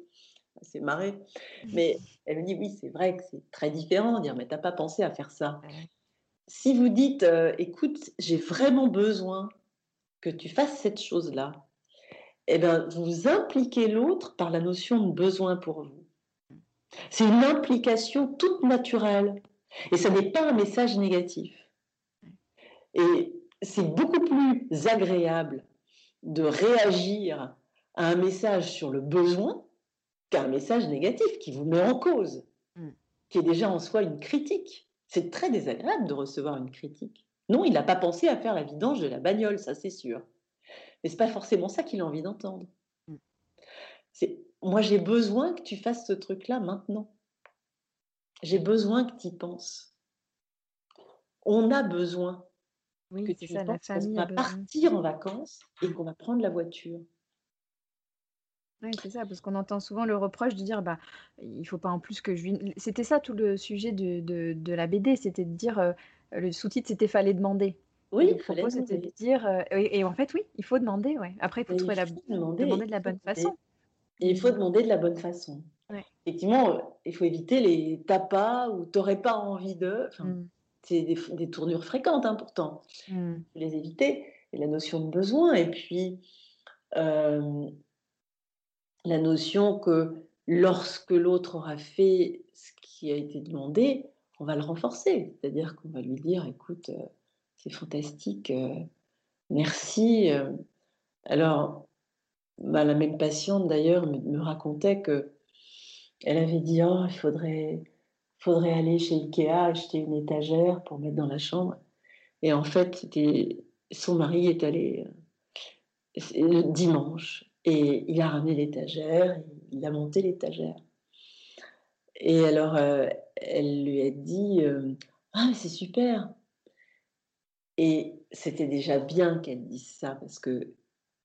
B: c'est marré. Mmh. Mais elle me dit oui, c'est vrai que c'est très différent. Dire mais t'as pas pensé à faire ça. Si vous dites écoute, j'ai vraiment besoin que tu fasses cette chose-là, eh ben vous impliquez l'autre par la notion de besoin pour vous. C'est une implication toute naturelle. Et ça n'est pas un message négatif. Et c'est beaucoup plus agréable de réagir à un message sur le besoin qu'un message négatif qui vous met en cause, mm. qui est déjà en soi une critique. C'est très désagréable de recevoir une critique. Non, il n'a pas pensé à faire la vidange de la bagnole, ça c'est sûr. Mais c'est pas forcément ça qu'il a envie d'entendre. Mm. C'est moi j'ai besoin que tu fasses ce truc-là maintenant. J'ai besoin que tu y penses. On a besoin
A: oui, que tu ça, la
B: famille va partir en vacances et qu'on va prendre la voiture.
A: Oui, c'est ça, parce qu'on entend souvent le reproche de dire bah il faut pas en plus que je lui. C'était ça tout le sujet de, de, de la BD, c'était de dire euh, le sous-titre c'était fallait demander.
B: Oui,
A: il fallait c'était de dire euh, et, en fait oui, il faut demander, ouais. Après il faut trouver la demander, demander de la bonne façon.
B: il faut demander de la bonne façon. Effectivement, il faut éviter les tapas où tu n'aurais pas envie de. Mmh. C'est des, tournures fréquentes, hein, pourtant. Mmh. les éviter. Et la notion de besoin. Et puis, euh, la notion que lorsque l'autre aura fait ce qui a été demandé, on va le renforcer. C'est-à-dire qu'on va lui dire, écoute, euh, c'est fantastique, euh, merci. Alors, bah, la même patiente, d'ailleurs, me, racontait que elle avait dit, oh, il faudrait faudrait aller chez Ikea acheter une étagère pour mettre dans la chambre. Et en fait, son mari est allé euh, le dimanche et il a ramené l'étagère, il a monté l'étagère. Et alors, euh, elle lui a dit euh, Ah, mais c'est super Et c'était déjà bien qu'elle dise ça parce que,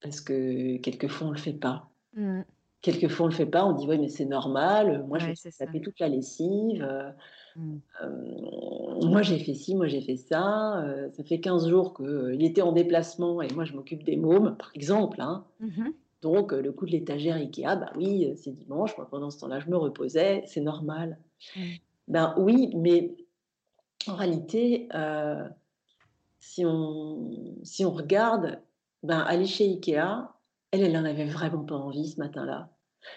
B: parce que quelquefois on ne le fait pas. Mmh. Quelquefois, on ne le fait pas, on dit oui, mais c'est normal, moi je vais taper toute la lessive, euh, mmh. euh, moi j'ai fait ci, moi j'ai fait ça, ça fait 15 jours qu'il était en déplacement et moi je m'occupe des mômes, par exemple. Hein. Mmh Donc le coup de l'étagère Ikea, bah oui, c'est dimanche, moi pendant ce temps-là je me reposais, c'est normal. Mmh. Ben oui, mais en réalité, si, on, si on regarde, ben, aller chez Ikea, elle, elle n'en avait vraiment pas envie ce matin-là.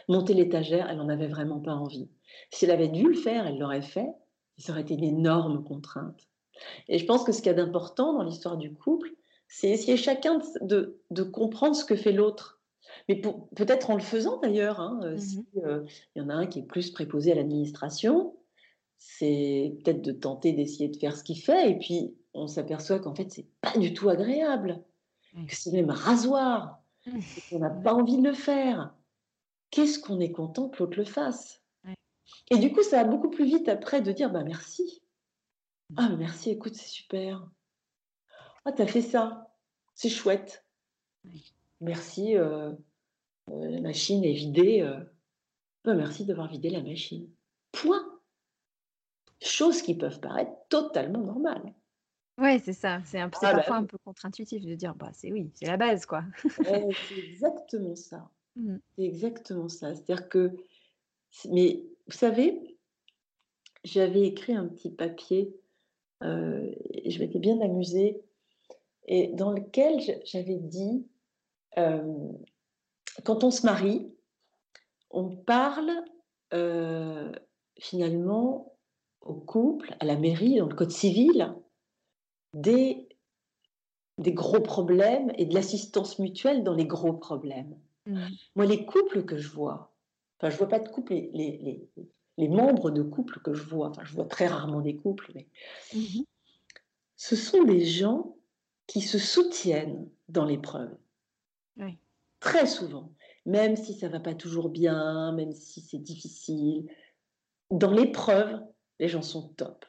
B: Monter l'étagère, elle n'en avait vraiment pas envie. Si elle avait dû le faire, elle l'aurait fait. Ça aurait été une énorme contrainte. Et je pense que ce qu'il y a d'important dans l'histoire du couple, c'est essayer chacun de, comprendre ce que fait l'autre. Mais peut-être en le faisant d'ailleurs. Hein, euh, mmh euh, y en a un qui est plus préposé à l'administration, c'est peut-être de tenter d'essayer de faire ce qu'il fait. Et puis on s'aperçoit qu'en fait, c'est pas du tout agréable. Que c'est même rasoir. On n'a pas envie de le faire. Qu'est-ce qu'on est content que l'autre le fasse Et du coup, ça va beaucoup plus vite après de dire bah merci. Mmh. Ah merci, écoute, c'est super. Ah, t'as fait ça, c'est chouette. Merci, euh, euh, la machine est vidée. Euh. Bah, merci d'avoir vidé la machine. Point. Choses qui peuvent paraître totalement normales.
A: Ouais, c'est ça. C'est ah bah parfois un peu contre-intuitif de dire, bah, c'est oui, c'est la base, quoi.
B: c'est exactement ça. Mmh. C'est exactement ça. C'est-à-dire que, mais vous savez, j'avais écrit un petit papier euh, et je m'étais bien amusée et dans lequel j'avais dit, quand on se marie, on parle euh, finalement au couple, à la mairie, dans le code civil, des, des gros problèmes et de l'assistance mutuelle dans les gros problèmes. Mmh. Moi, les couples que je vois, enfin, je vois pas de couple, les, les, les, membres de couples que je vois, enfin, je vois très rarement des couples, mais mmh ce sont des gens qui se soutiennent dans l'épreuve. Oui. Très souvent, même si ça va pas toujours bien, même si c'est difficile, dans l'épreuve, les gens sont top.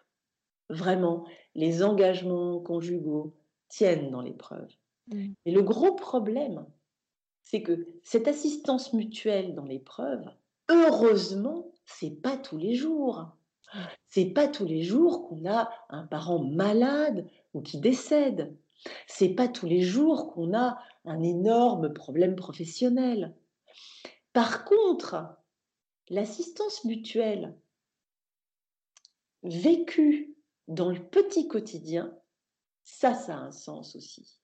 B: Vraiment, les engagements conjugaux tiennent dans l'épreuve. Et le gros problème, c'est que cette assistance mutuelle dans l'épreuve, heureusement, c'est pas tous les jours. C'est pas tous les jours qu'on a un parent malade ou qui décède. C'est pas tous les jours qu'on a un énorme problème professionnel. Par contre, l'assistance mutuelle vécue dans le petit quotidien, ça, ça a un sens aussi.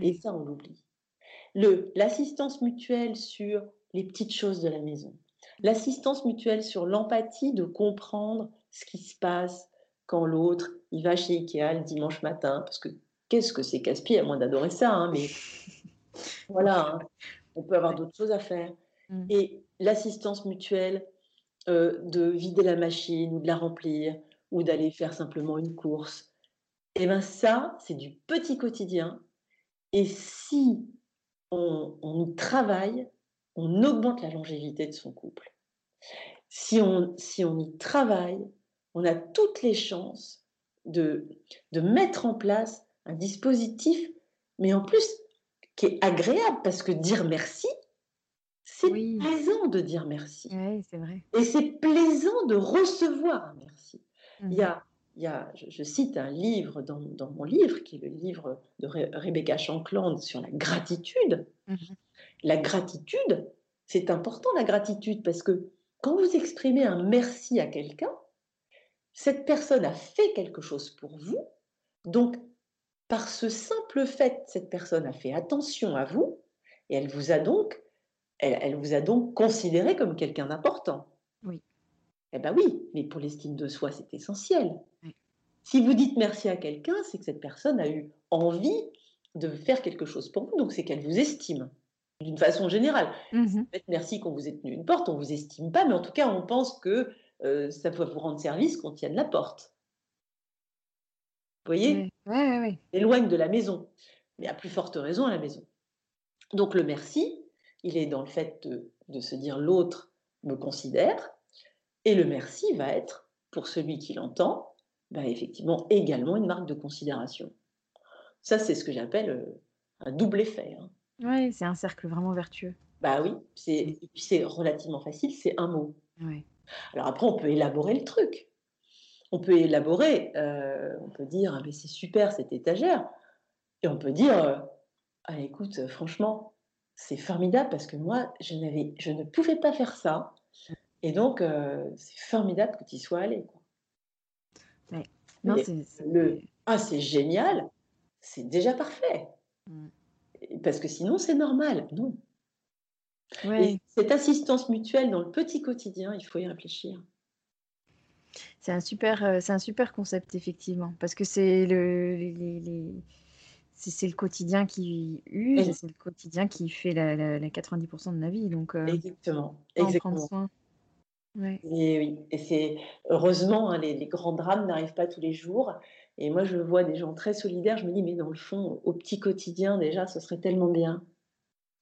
B: Et ça, on l'oublie. L'assistance mutuelle sur les petites choses de la maison, L'assistance mutuelle sur l'empathie de comprendre ce qui se passe quand l'autre, il va chez Ikea le dimanche matin, parce que qu'est-ce que c'est casse-pied, à moins d'adorer ça, hein, mais voilà, hein, on peut avoir d'autres choses à faire. Mmh. Et l'assistance mutuelle, euh, de vider la machine ou de la remplir, ou d'aller faire simplement une course, et eh bien ça, c'est du petit quotidien. Et si on, on y travaille, on augmente la longévité de son couple. Si on, si on y travaille, on a toutes les chances de, de mettre en place un dispositif, mais en plus qui est agréable, parce que dire merci, c'est plaisant de dire merci.
A: Oui, c'est vrai.
B: Et c'est plaisant de recevoir un merci. Il y mmh a, il y a je, cite un livre dans, dans, mon livre, qui est le livre de Rebecca Shankland sur la gratitude. Mmh la gratitude, c'est important la gratitude, parce que quand vous exprimez un merci à quelqu'un, cette personne a fait quelque chose pour vous, donc par ce simple fait, cette personne a fait attention à vous, et elle vous a donc, elle, vous a donc considéré comme quelqu'un d'important.
A: Oui.
B: Eh bien oui, mais pour l'estime de soi, c'est essentiel. Si vous dites merci à quelqu'un, c'est que cette personne a eu envie de faire quelque chose pour vous, donc c'est qu'elle vous estime d'une façon générale. Mmh merci qu'on vous ait tenu une porte, on vous estime pas, mais en tout cas, on pense que euh, ça peut vous rendre service qu'on tienne la porte. Vous voyez
A: Oui, oui,
B: Éloigne de la maison, mais à plus forte raison à la maison. Donc le merci, il est dans le fait de, se dire l'autre me considère, et le merci va être, pour celui qui l'entend, bah, effectivement également une marque de considération. Ça, c'est ce que j'appelle euh, un double effet. Hein.
A: Oui, c'est un cercle vraiment vertueux.
B: Bah oui, c'est c'est relativement facile, c'est un mot.
A: Ouais.
B: Alors après, on peut élaborer le truc. On peut élaborer, euh, on peut dire, «Ah, c'est super cette étagère. Et on peut dire, euh, «Ah, écoute, franchement, c'est formidable parce que moi, je, n'avais, je ne pouvais pas faire ça. Et donc, euh, c'est formidable que tu y sois allé. Quoi.
A: Non, c'est,
B: Le, ah, c'est génial, c'est déjà parfait. Mmh. Parce que sinon, c'est normal. Non. Et cette assistance mutuelle dans le petit quotidien, il faut y réfléchir.
A: C'est un super, euh, c'est un super concept effectivement, parce que c'est le, les, c'est, le quotidien qui use, c'est le quotidien qui fait la, 90% de la vie, donc.
B: Euh, exactement, exactement. Soin. Et oui, et c'est heureusement hein, les, les, grands drames n'arrivent pas tous les jours. Et moi, je vois des gens très solidaires. Je me dis, mais dans le fond, au petit quotidien déjà, ce serait tellement bien.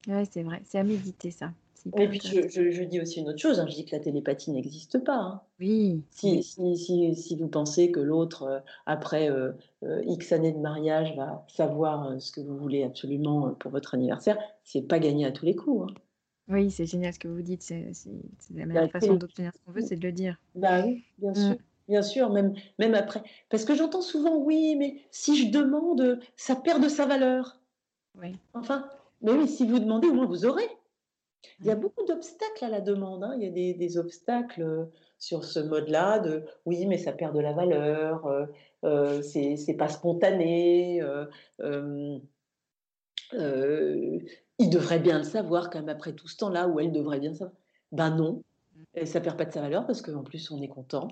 A: Oui, c'est vrai. C'est à méditer, ça.
B: Et puis, je, dis aussi une autre chose. Hein. Je dis que la télépathie n'existe pas. Hein.
A: Oui.
B: Si, Si, si, vous pensez que l'autre, euh, après euh, euh, X années de mariage, va savoir ce que vous voulez absolument pour votre anniversaire, c'est pas gagné à tous les coups. Hein.
A: Oui, c'est génial ce que vous dites. C'est la meilleure façon d'obtenir ce qu'on veut, c'est de le dire.
B: Bah oui, bien mmh. sûr. Bien sûr, même, même après. Parce que j'entends souvent, oui, mais si je demande, ça perd de sa valeur.
A: Oui.
B: Enfin, mais oui, si vous demandez, au moins vous aurez. Il y a beaucoup d'obstacles à la demande. Hein. Il y a des, des, obstacles euh, sur ce mode-là de oui, mais ça perd de la valeur, euh, euh c'est pas spontané. Euh, il devrait bien le savoir quand même après tout ce temps-là, ou elle devrait bien le savoir. Ben non, et ça perd pas de sa valeur parce qu'en plus on est content.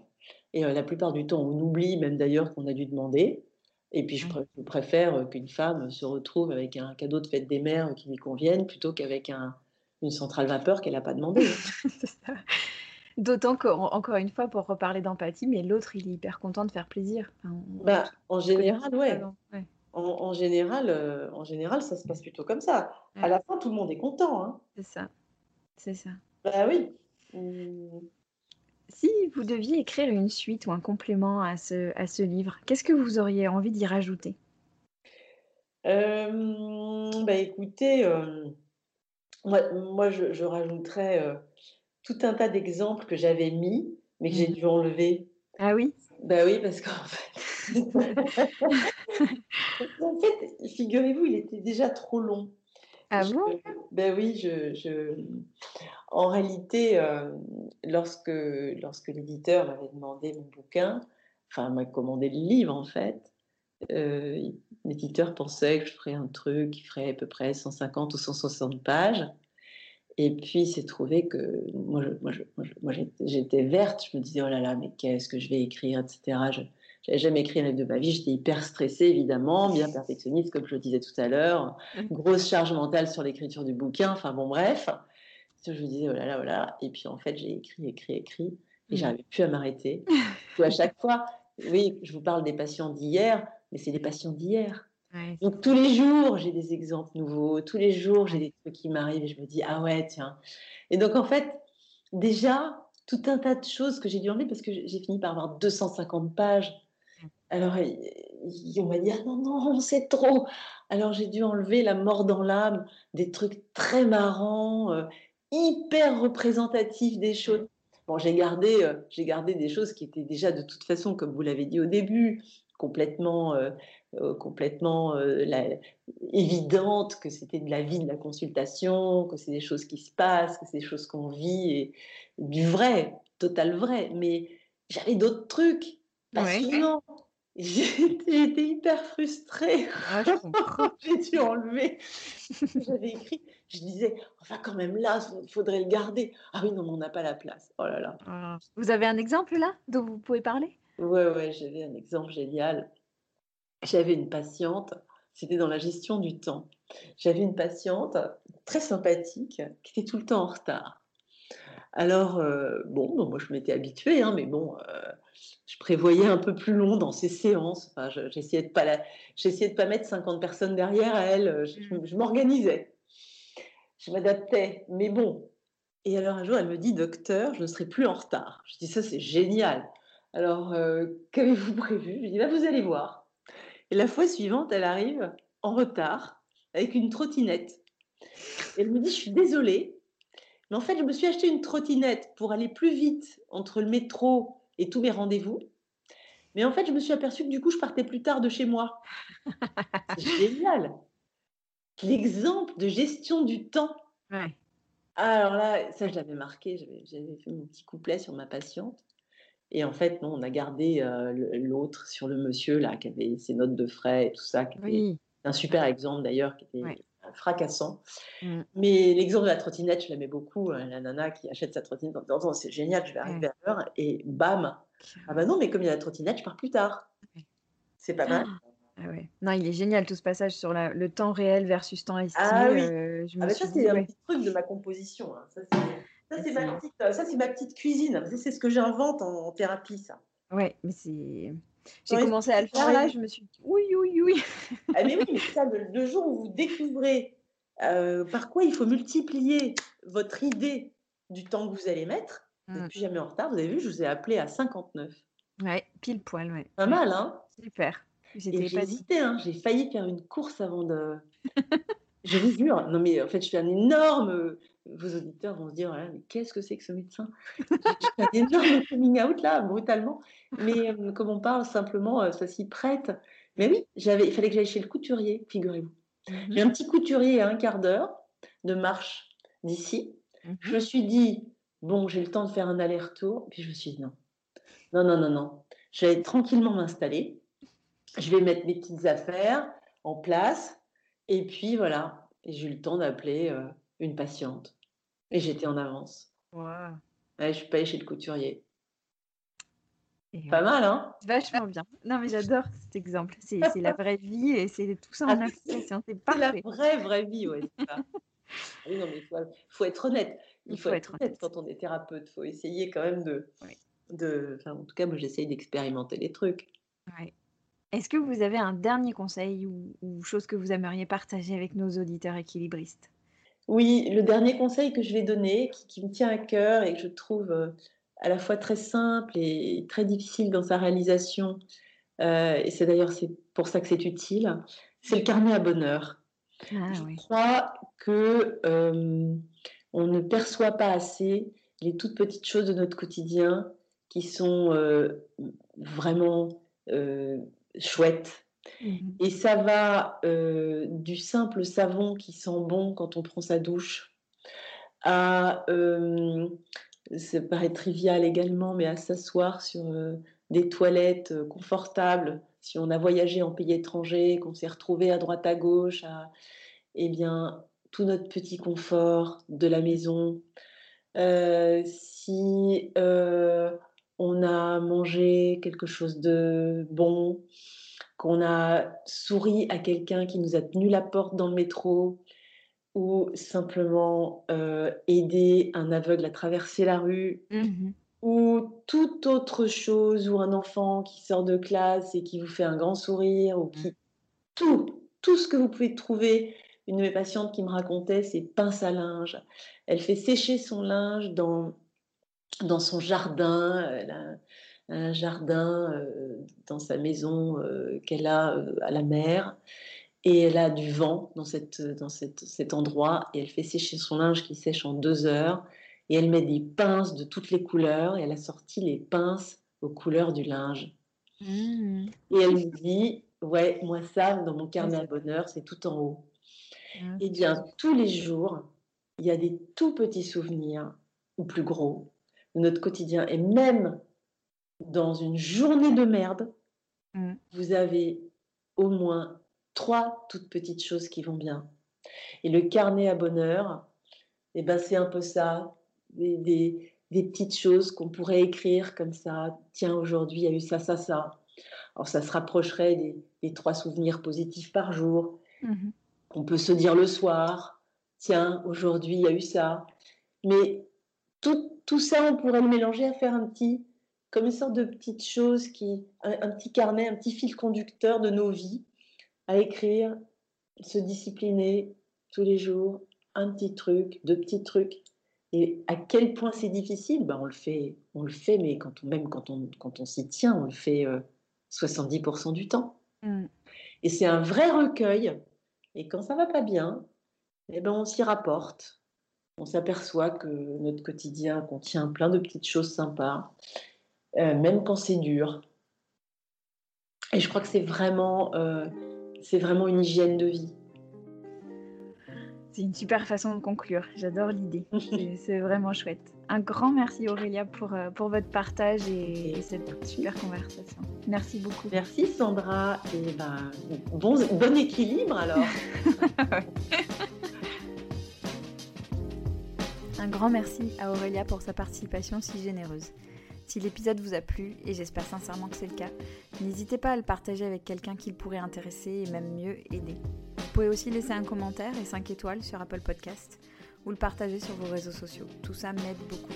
B: Et la plupart du temps, on oublie même d'ailleurs qu'on a dû demander. Et puis, je, préfère qu'une femme se retrouve avec un cadeau de fête des mères qui lui convienne plutôt qu'avec un, une centrale vapeur qu'elle n'a pas demandé.
A: D'autant qu'encore une fois, pour reparler d'empathie, mais l'autre, il est hyper content de faire plaisir.
B: bah, en général, ouais. En, général, en général, ça se passe plutôt comme ça. À la fin, tout le monde est content. Hein.
A: C'est ça. C'est ça.
B: Bah oui.
A: Mmh. Si vous deviez écrire une suite ou un complément à ce, à ce livre, qu'est-ce que vous auriez envie d'y rajouter?
B: Bah écoutez, moi, je, rajouterais tout un tas d'exemples que j'avais mis, mais que j'ai mmh. dû enlever.
A: Ah oui?
B: Bah oui, parce qu'en fait, en fait, figurez-vous, il était déjà trop long.
A: Ah bon?
B: Ben oui, je, en réalité, euh, lorsque, lorsque l'éditeur m'avait demandé mon bouquin, enfin m'a commandé le livre en fait, euh, l'éditeur pensait que je ferais un truc qui ferait à peu près 150 ou 160 pages. Et puis, c'est trouvé que moi, moi, moi, j'étais verte. Je me disais, oh là là, mais qu'est-ce que je vais écrire, etc. Je n'avais jamais écrit un livre de ma vie. J'étais hyper stressée, évidemment, bien perfectionniste, comme je le disais tout à l'heure. Grosse charge mentale sur l'écriture du bouquin. Enfin, bon, bref. Je me disais, oh là là, oh là. Et puis, en fait, j'ai écrit, écrit, écrit. Et mmh. j'arrivais plus à m'arrêter. à chaque fois, oui, je vous parle des patients d'hier, mais c'est des patients d'hier. Donc tous les jours, j'ai des exemples nouveaux, tous les jours, j'ai des trucs qui m'arrivent et je me dis, ah ouais, tiens. Et donc en fait, déjà, tout un tas de choses que j'ai dû enlever parce que j'ai fini par avoir 250 pages. Alors, on m'a dit, ah non, non, c'est trop. Alors j'ai dû enlever la mort dans l'âme, des trucs très marrants, euh, hyper représentatifs des choses. Bon, j'ai gardé, euh, j'ai gardé des choses qui étaient déjà de toute façon, comme vous l'avez dit au début, complètement euh, euh, complètement euh, évidente, que c'était de la vie de la consultation, que c'est des choses qui se passent, que c'est des choses qu'on vit, et, du vrai, total vrai. Mais j'avais d'autres trucs passionnants. J'étais hyper frustrée. Ah, J'ai dû enlever. J'avais écrit, je disais, enfin quand même là, il faudrait le garder. Ah oui, non, mais on n'a pas la place. Oh là là.
A: Ah. Vous avez un exemple là dont vous pouvez parler?
B: Oui, ouais, j'avais un exemple génial. J'avais une patiente, c'était dans la gestion du temps. J'avais une patiente très sympathique qui était tout le temps en retard. Alors, euh, bon, moi je m'étais habituée, hein, mais bon, euh, je prévoyais un peu plus long dans ces séances. Enfin, j'essayais de pas j'essayais de pas mettre 50 personnes derrière elle. Je, mmh. je m'organisais, je m'adaptais. Mais bon. Et alors un jour, elle me dit, docteur, je ne serai plus en retard. Je dis ça, c'est génial. Alors, euh, qu'avez-vous prévu? Je dis, bah, vous allez voir. Et la fois suivante, elle arrive en retard avec une trottinette. elle me dit, je suis désolée, mais en fait, je me suis acheté une trottinette pour aller plus vite entre le métro et tous mes rendez-vous. Mais en fait, je me suis aperçue que du coup, je partais plus tard de chez moi. C'est génial. L'exemple de gestion du temps. Alors là, ça, je l'avais marqué. J'avais fait mon petit couplet sur ma patiente. Et en fait, non, on a gardé l'autre sur le monsieur là, qui avait ses notes de frais et tout ça, qui était un super exemple d'ailleurs, qui était fracassant. Mmh. Mais l'exemple de la trottinette, je l'aimais beaucoup. Hein, la nana qui achète sa trottinette en disant c'est génial, je vais arriver à l'heure. Et bam Ah bah non, mais comme il y a la trottinette, je pars plus tard. C'est pas mal.
A: Ah ouais. Non, il est génial tout ce passage sur la, le temps réel versus temps estimé. Ah oui.
B: je ah bah ça, c'est un petit truc de ma composition. Hein. Ça, ça, c'est ma, petite, ça, ma petite cuisine. C'est ce que j'invente en, thérapie, ça.
A: Ouais, mais c'est. J'ai commencé à le faire là, je me suis dit oui, oui, oui.
B: ah, mais oui, mais ça, le, jour où vous découvrez euh, par quoi il faut multiplier votre idée du temps que vous allez mettre, vous n'êtes mmh. plus jamais en retard. Vous avez vu, je vous ai appelé à 59.
A: Ouais, pile poil, ouais.
B: Pas mal, hein?
A: Super.
B: J'ai hésité, hein. j'ai failli faire une course avant de. je vous jure, non mais en fait, je fais un énorme vos auditeurs vont se dire mais qu'est-ce que c'est que ce médecin? Un énorme coming out là, brutalement. Mais comme on parle simplement, ça s'y prête. Mais oui, j'avais, il fallait que j'aille chez le couturier, figurez-vous. Mmh J'ai un petit couturier à un quart d'heure de marche d'ici. Mmh je me suis dit, bon, j'ai le temps de faire un aller-retour. Puis je me suis dit, non, non, non, non, non. Je vais tranquillement m'installer. Je vais mettre mes petites affaires en place. Et puis voilà. J'ai eu le temps d'appeler une patiente. Et j'étais en avance. Ouais, je suis pas allée chez le couturier. pas mal, hein?
A: Vachement bien. Non, mais j'adore cet exemple. C'est la vraie vie et c'est tout ça en ah, application. C'est
B: la vraie, vraie vie, ouais. Ah non, mais il faut, être honnête. Il faut, être honnête, quand on est thérapeute. Il faut essayer quand même de. de enfin, en tout cas, moi, j'essaye d'expérimenter les trucs.
A: Ouais. Est-ce que vous avez un dernier conseil ou, ou chose que vous aimeriez partager avec nos auditeurs équilibristes?
B: Oui, le dernier conseil que je vais donner, qui, me tient à cœur et que je trouve euh, à la fois très simple et très difficile dans sa réalisation, euh, et c'est d'ailleurs c'est pour ça que c'est utile, c'est le carnet à bonheur. Ah je crois que euh, on ne perçoit pas assez les toutes petites choses de notre quotidien qui sont vraiment chouettes Mmh et ça va euh, du simple savon qui sent bon quand on prend sa douche à, euh, ça paraît trivial également, mais à s'asseoir sur euh, des toilettes confortables. Si on a voyagé en pays étranger, qu'on s'est retrouvé à droite à gauche, eh bien, tout notre petit confort de la maison, euh, si euh, on a mangé quelque chose de bon, qu'on a souri à quelqu'un qui nous a tenu la porte dans le métro, ou simplement euh, aider un aveugle à traverser la rue,
A: Mhm.
B: ou toute autre chose, ou un enfant qui sort de classe et qui vous fait un grand sourire, ou qui... Tout, tout ce que vous pouvez trouver. Une de mes patientes qui me racontait, c'est pince à linge. Elle fait sécher son linge dans, dans son jardin. Elle a un jardin euh, dans sa maison euh, qu'elle a euh, à la mer. Et elle a du vent dans, cette, dans cette, cet endroit. Et elle fait sécher son linge qui sèche en deux heures. Et elle met des pinces de toutes les couleurs. Et elle a sorti les pinces aux couleurs du linge.
A: Mhm.
B: Et elle me dit, ouais, moi ça, dans mon carnet à bonheur, c'est tout en haut.
A: Ah,
B: Eh bien, tous les jours, il y a des tout petits souvenirs, ou plus gros, de notre quotidien. Et même dans une journée de merde,
A: Mm.
B: vous avez au moins trois toutes petites choses qui vont bien. Et le carnet à bonheur, eh ben, c'est un peu ça, des, des- des petites choses qu'on pourrait écrire comme ça. Tiens, aujourd'hui, il y a eu ça, ça, ça. Alors, ça se rapprocherait des, des trois souvenirs positifs par jour.
A: Mhm.
B: On peut se dire le soir, tiens, aujourd'hui, il y a eu ça. Mais tout, tout ça, on pourrait le mélanger à faire un petit, comme une sorte de petite chose, qui, un, un petit carnet, un petit fil conducteur de nos vies, à écrire, se discipliner tous les jours, un petit truc, deux petits trucs. Et à quel point c'est difficile? Ben, on, le fait, on le fait, mais quand on, même quand on, quand on s'y tient, on le fait euh, 70% du temps.
A: Mm.
B: Et c'est un vrai recueil. Et quand ça va pas bien, eh ben on s'y rapporte. On s'aperçoit que notre quotidien contient plein de petites choses sympas, euh, même quand c'est dur. Et je crois que c'est vraiment, euh, c'est vraiment une hygiène de vie.
A: C'est une super façon de conclure. J'adore l'idée. C'est- vraiment chouette. Un grand merci Aurélia pour, euh, pour votre partage et, et cette super conversation. Merci beaucoup.
B: Merci Sandra. Et ben, bon, bon équilibre alors.
A: Un grand merci à Aurélia pour sa participation si généreuse. Si l'épisode vous a plu, et j'espère sincèrement que c'est le cas, n'hésitez pas à le partager avec quelqu'un qui le pourrait intéresser et même mieux aider. Vous pouvez aussi laisser un commentaire et 5 étoiles sur Apple Podcast ou le partager sur vos réseaux sociaux. Tout ça m'aide beaucoup.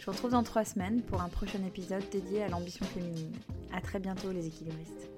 A: Je vous retrouve dans 3 semaines pour un prochain épisode dédié à l'ambition féminine. A très bientôt les équilibristes.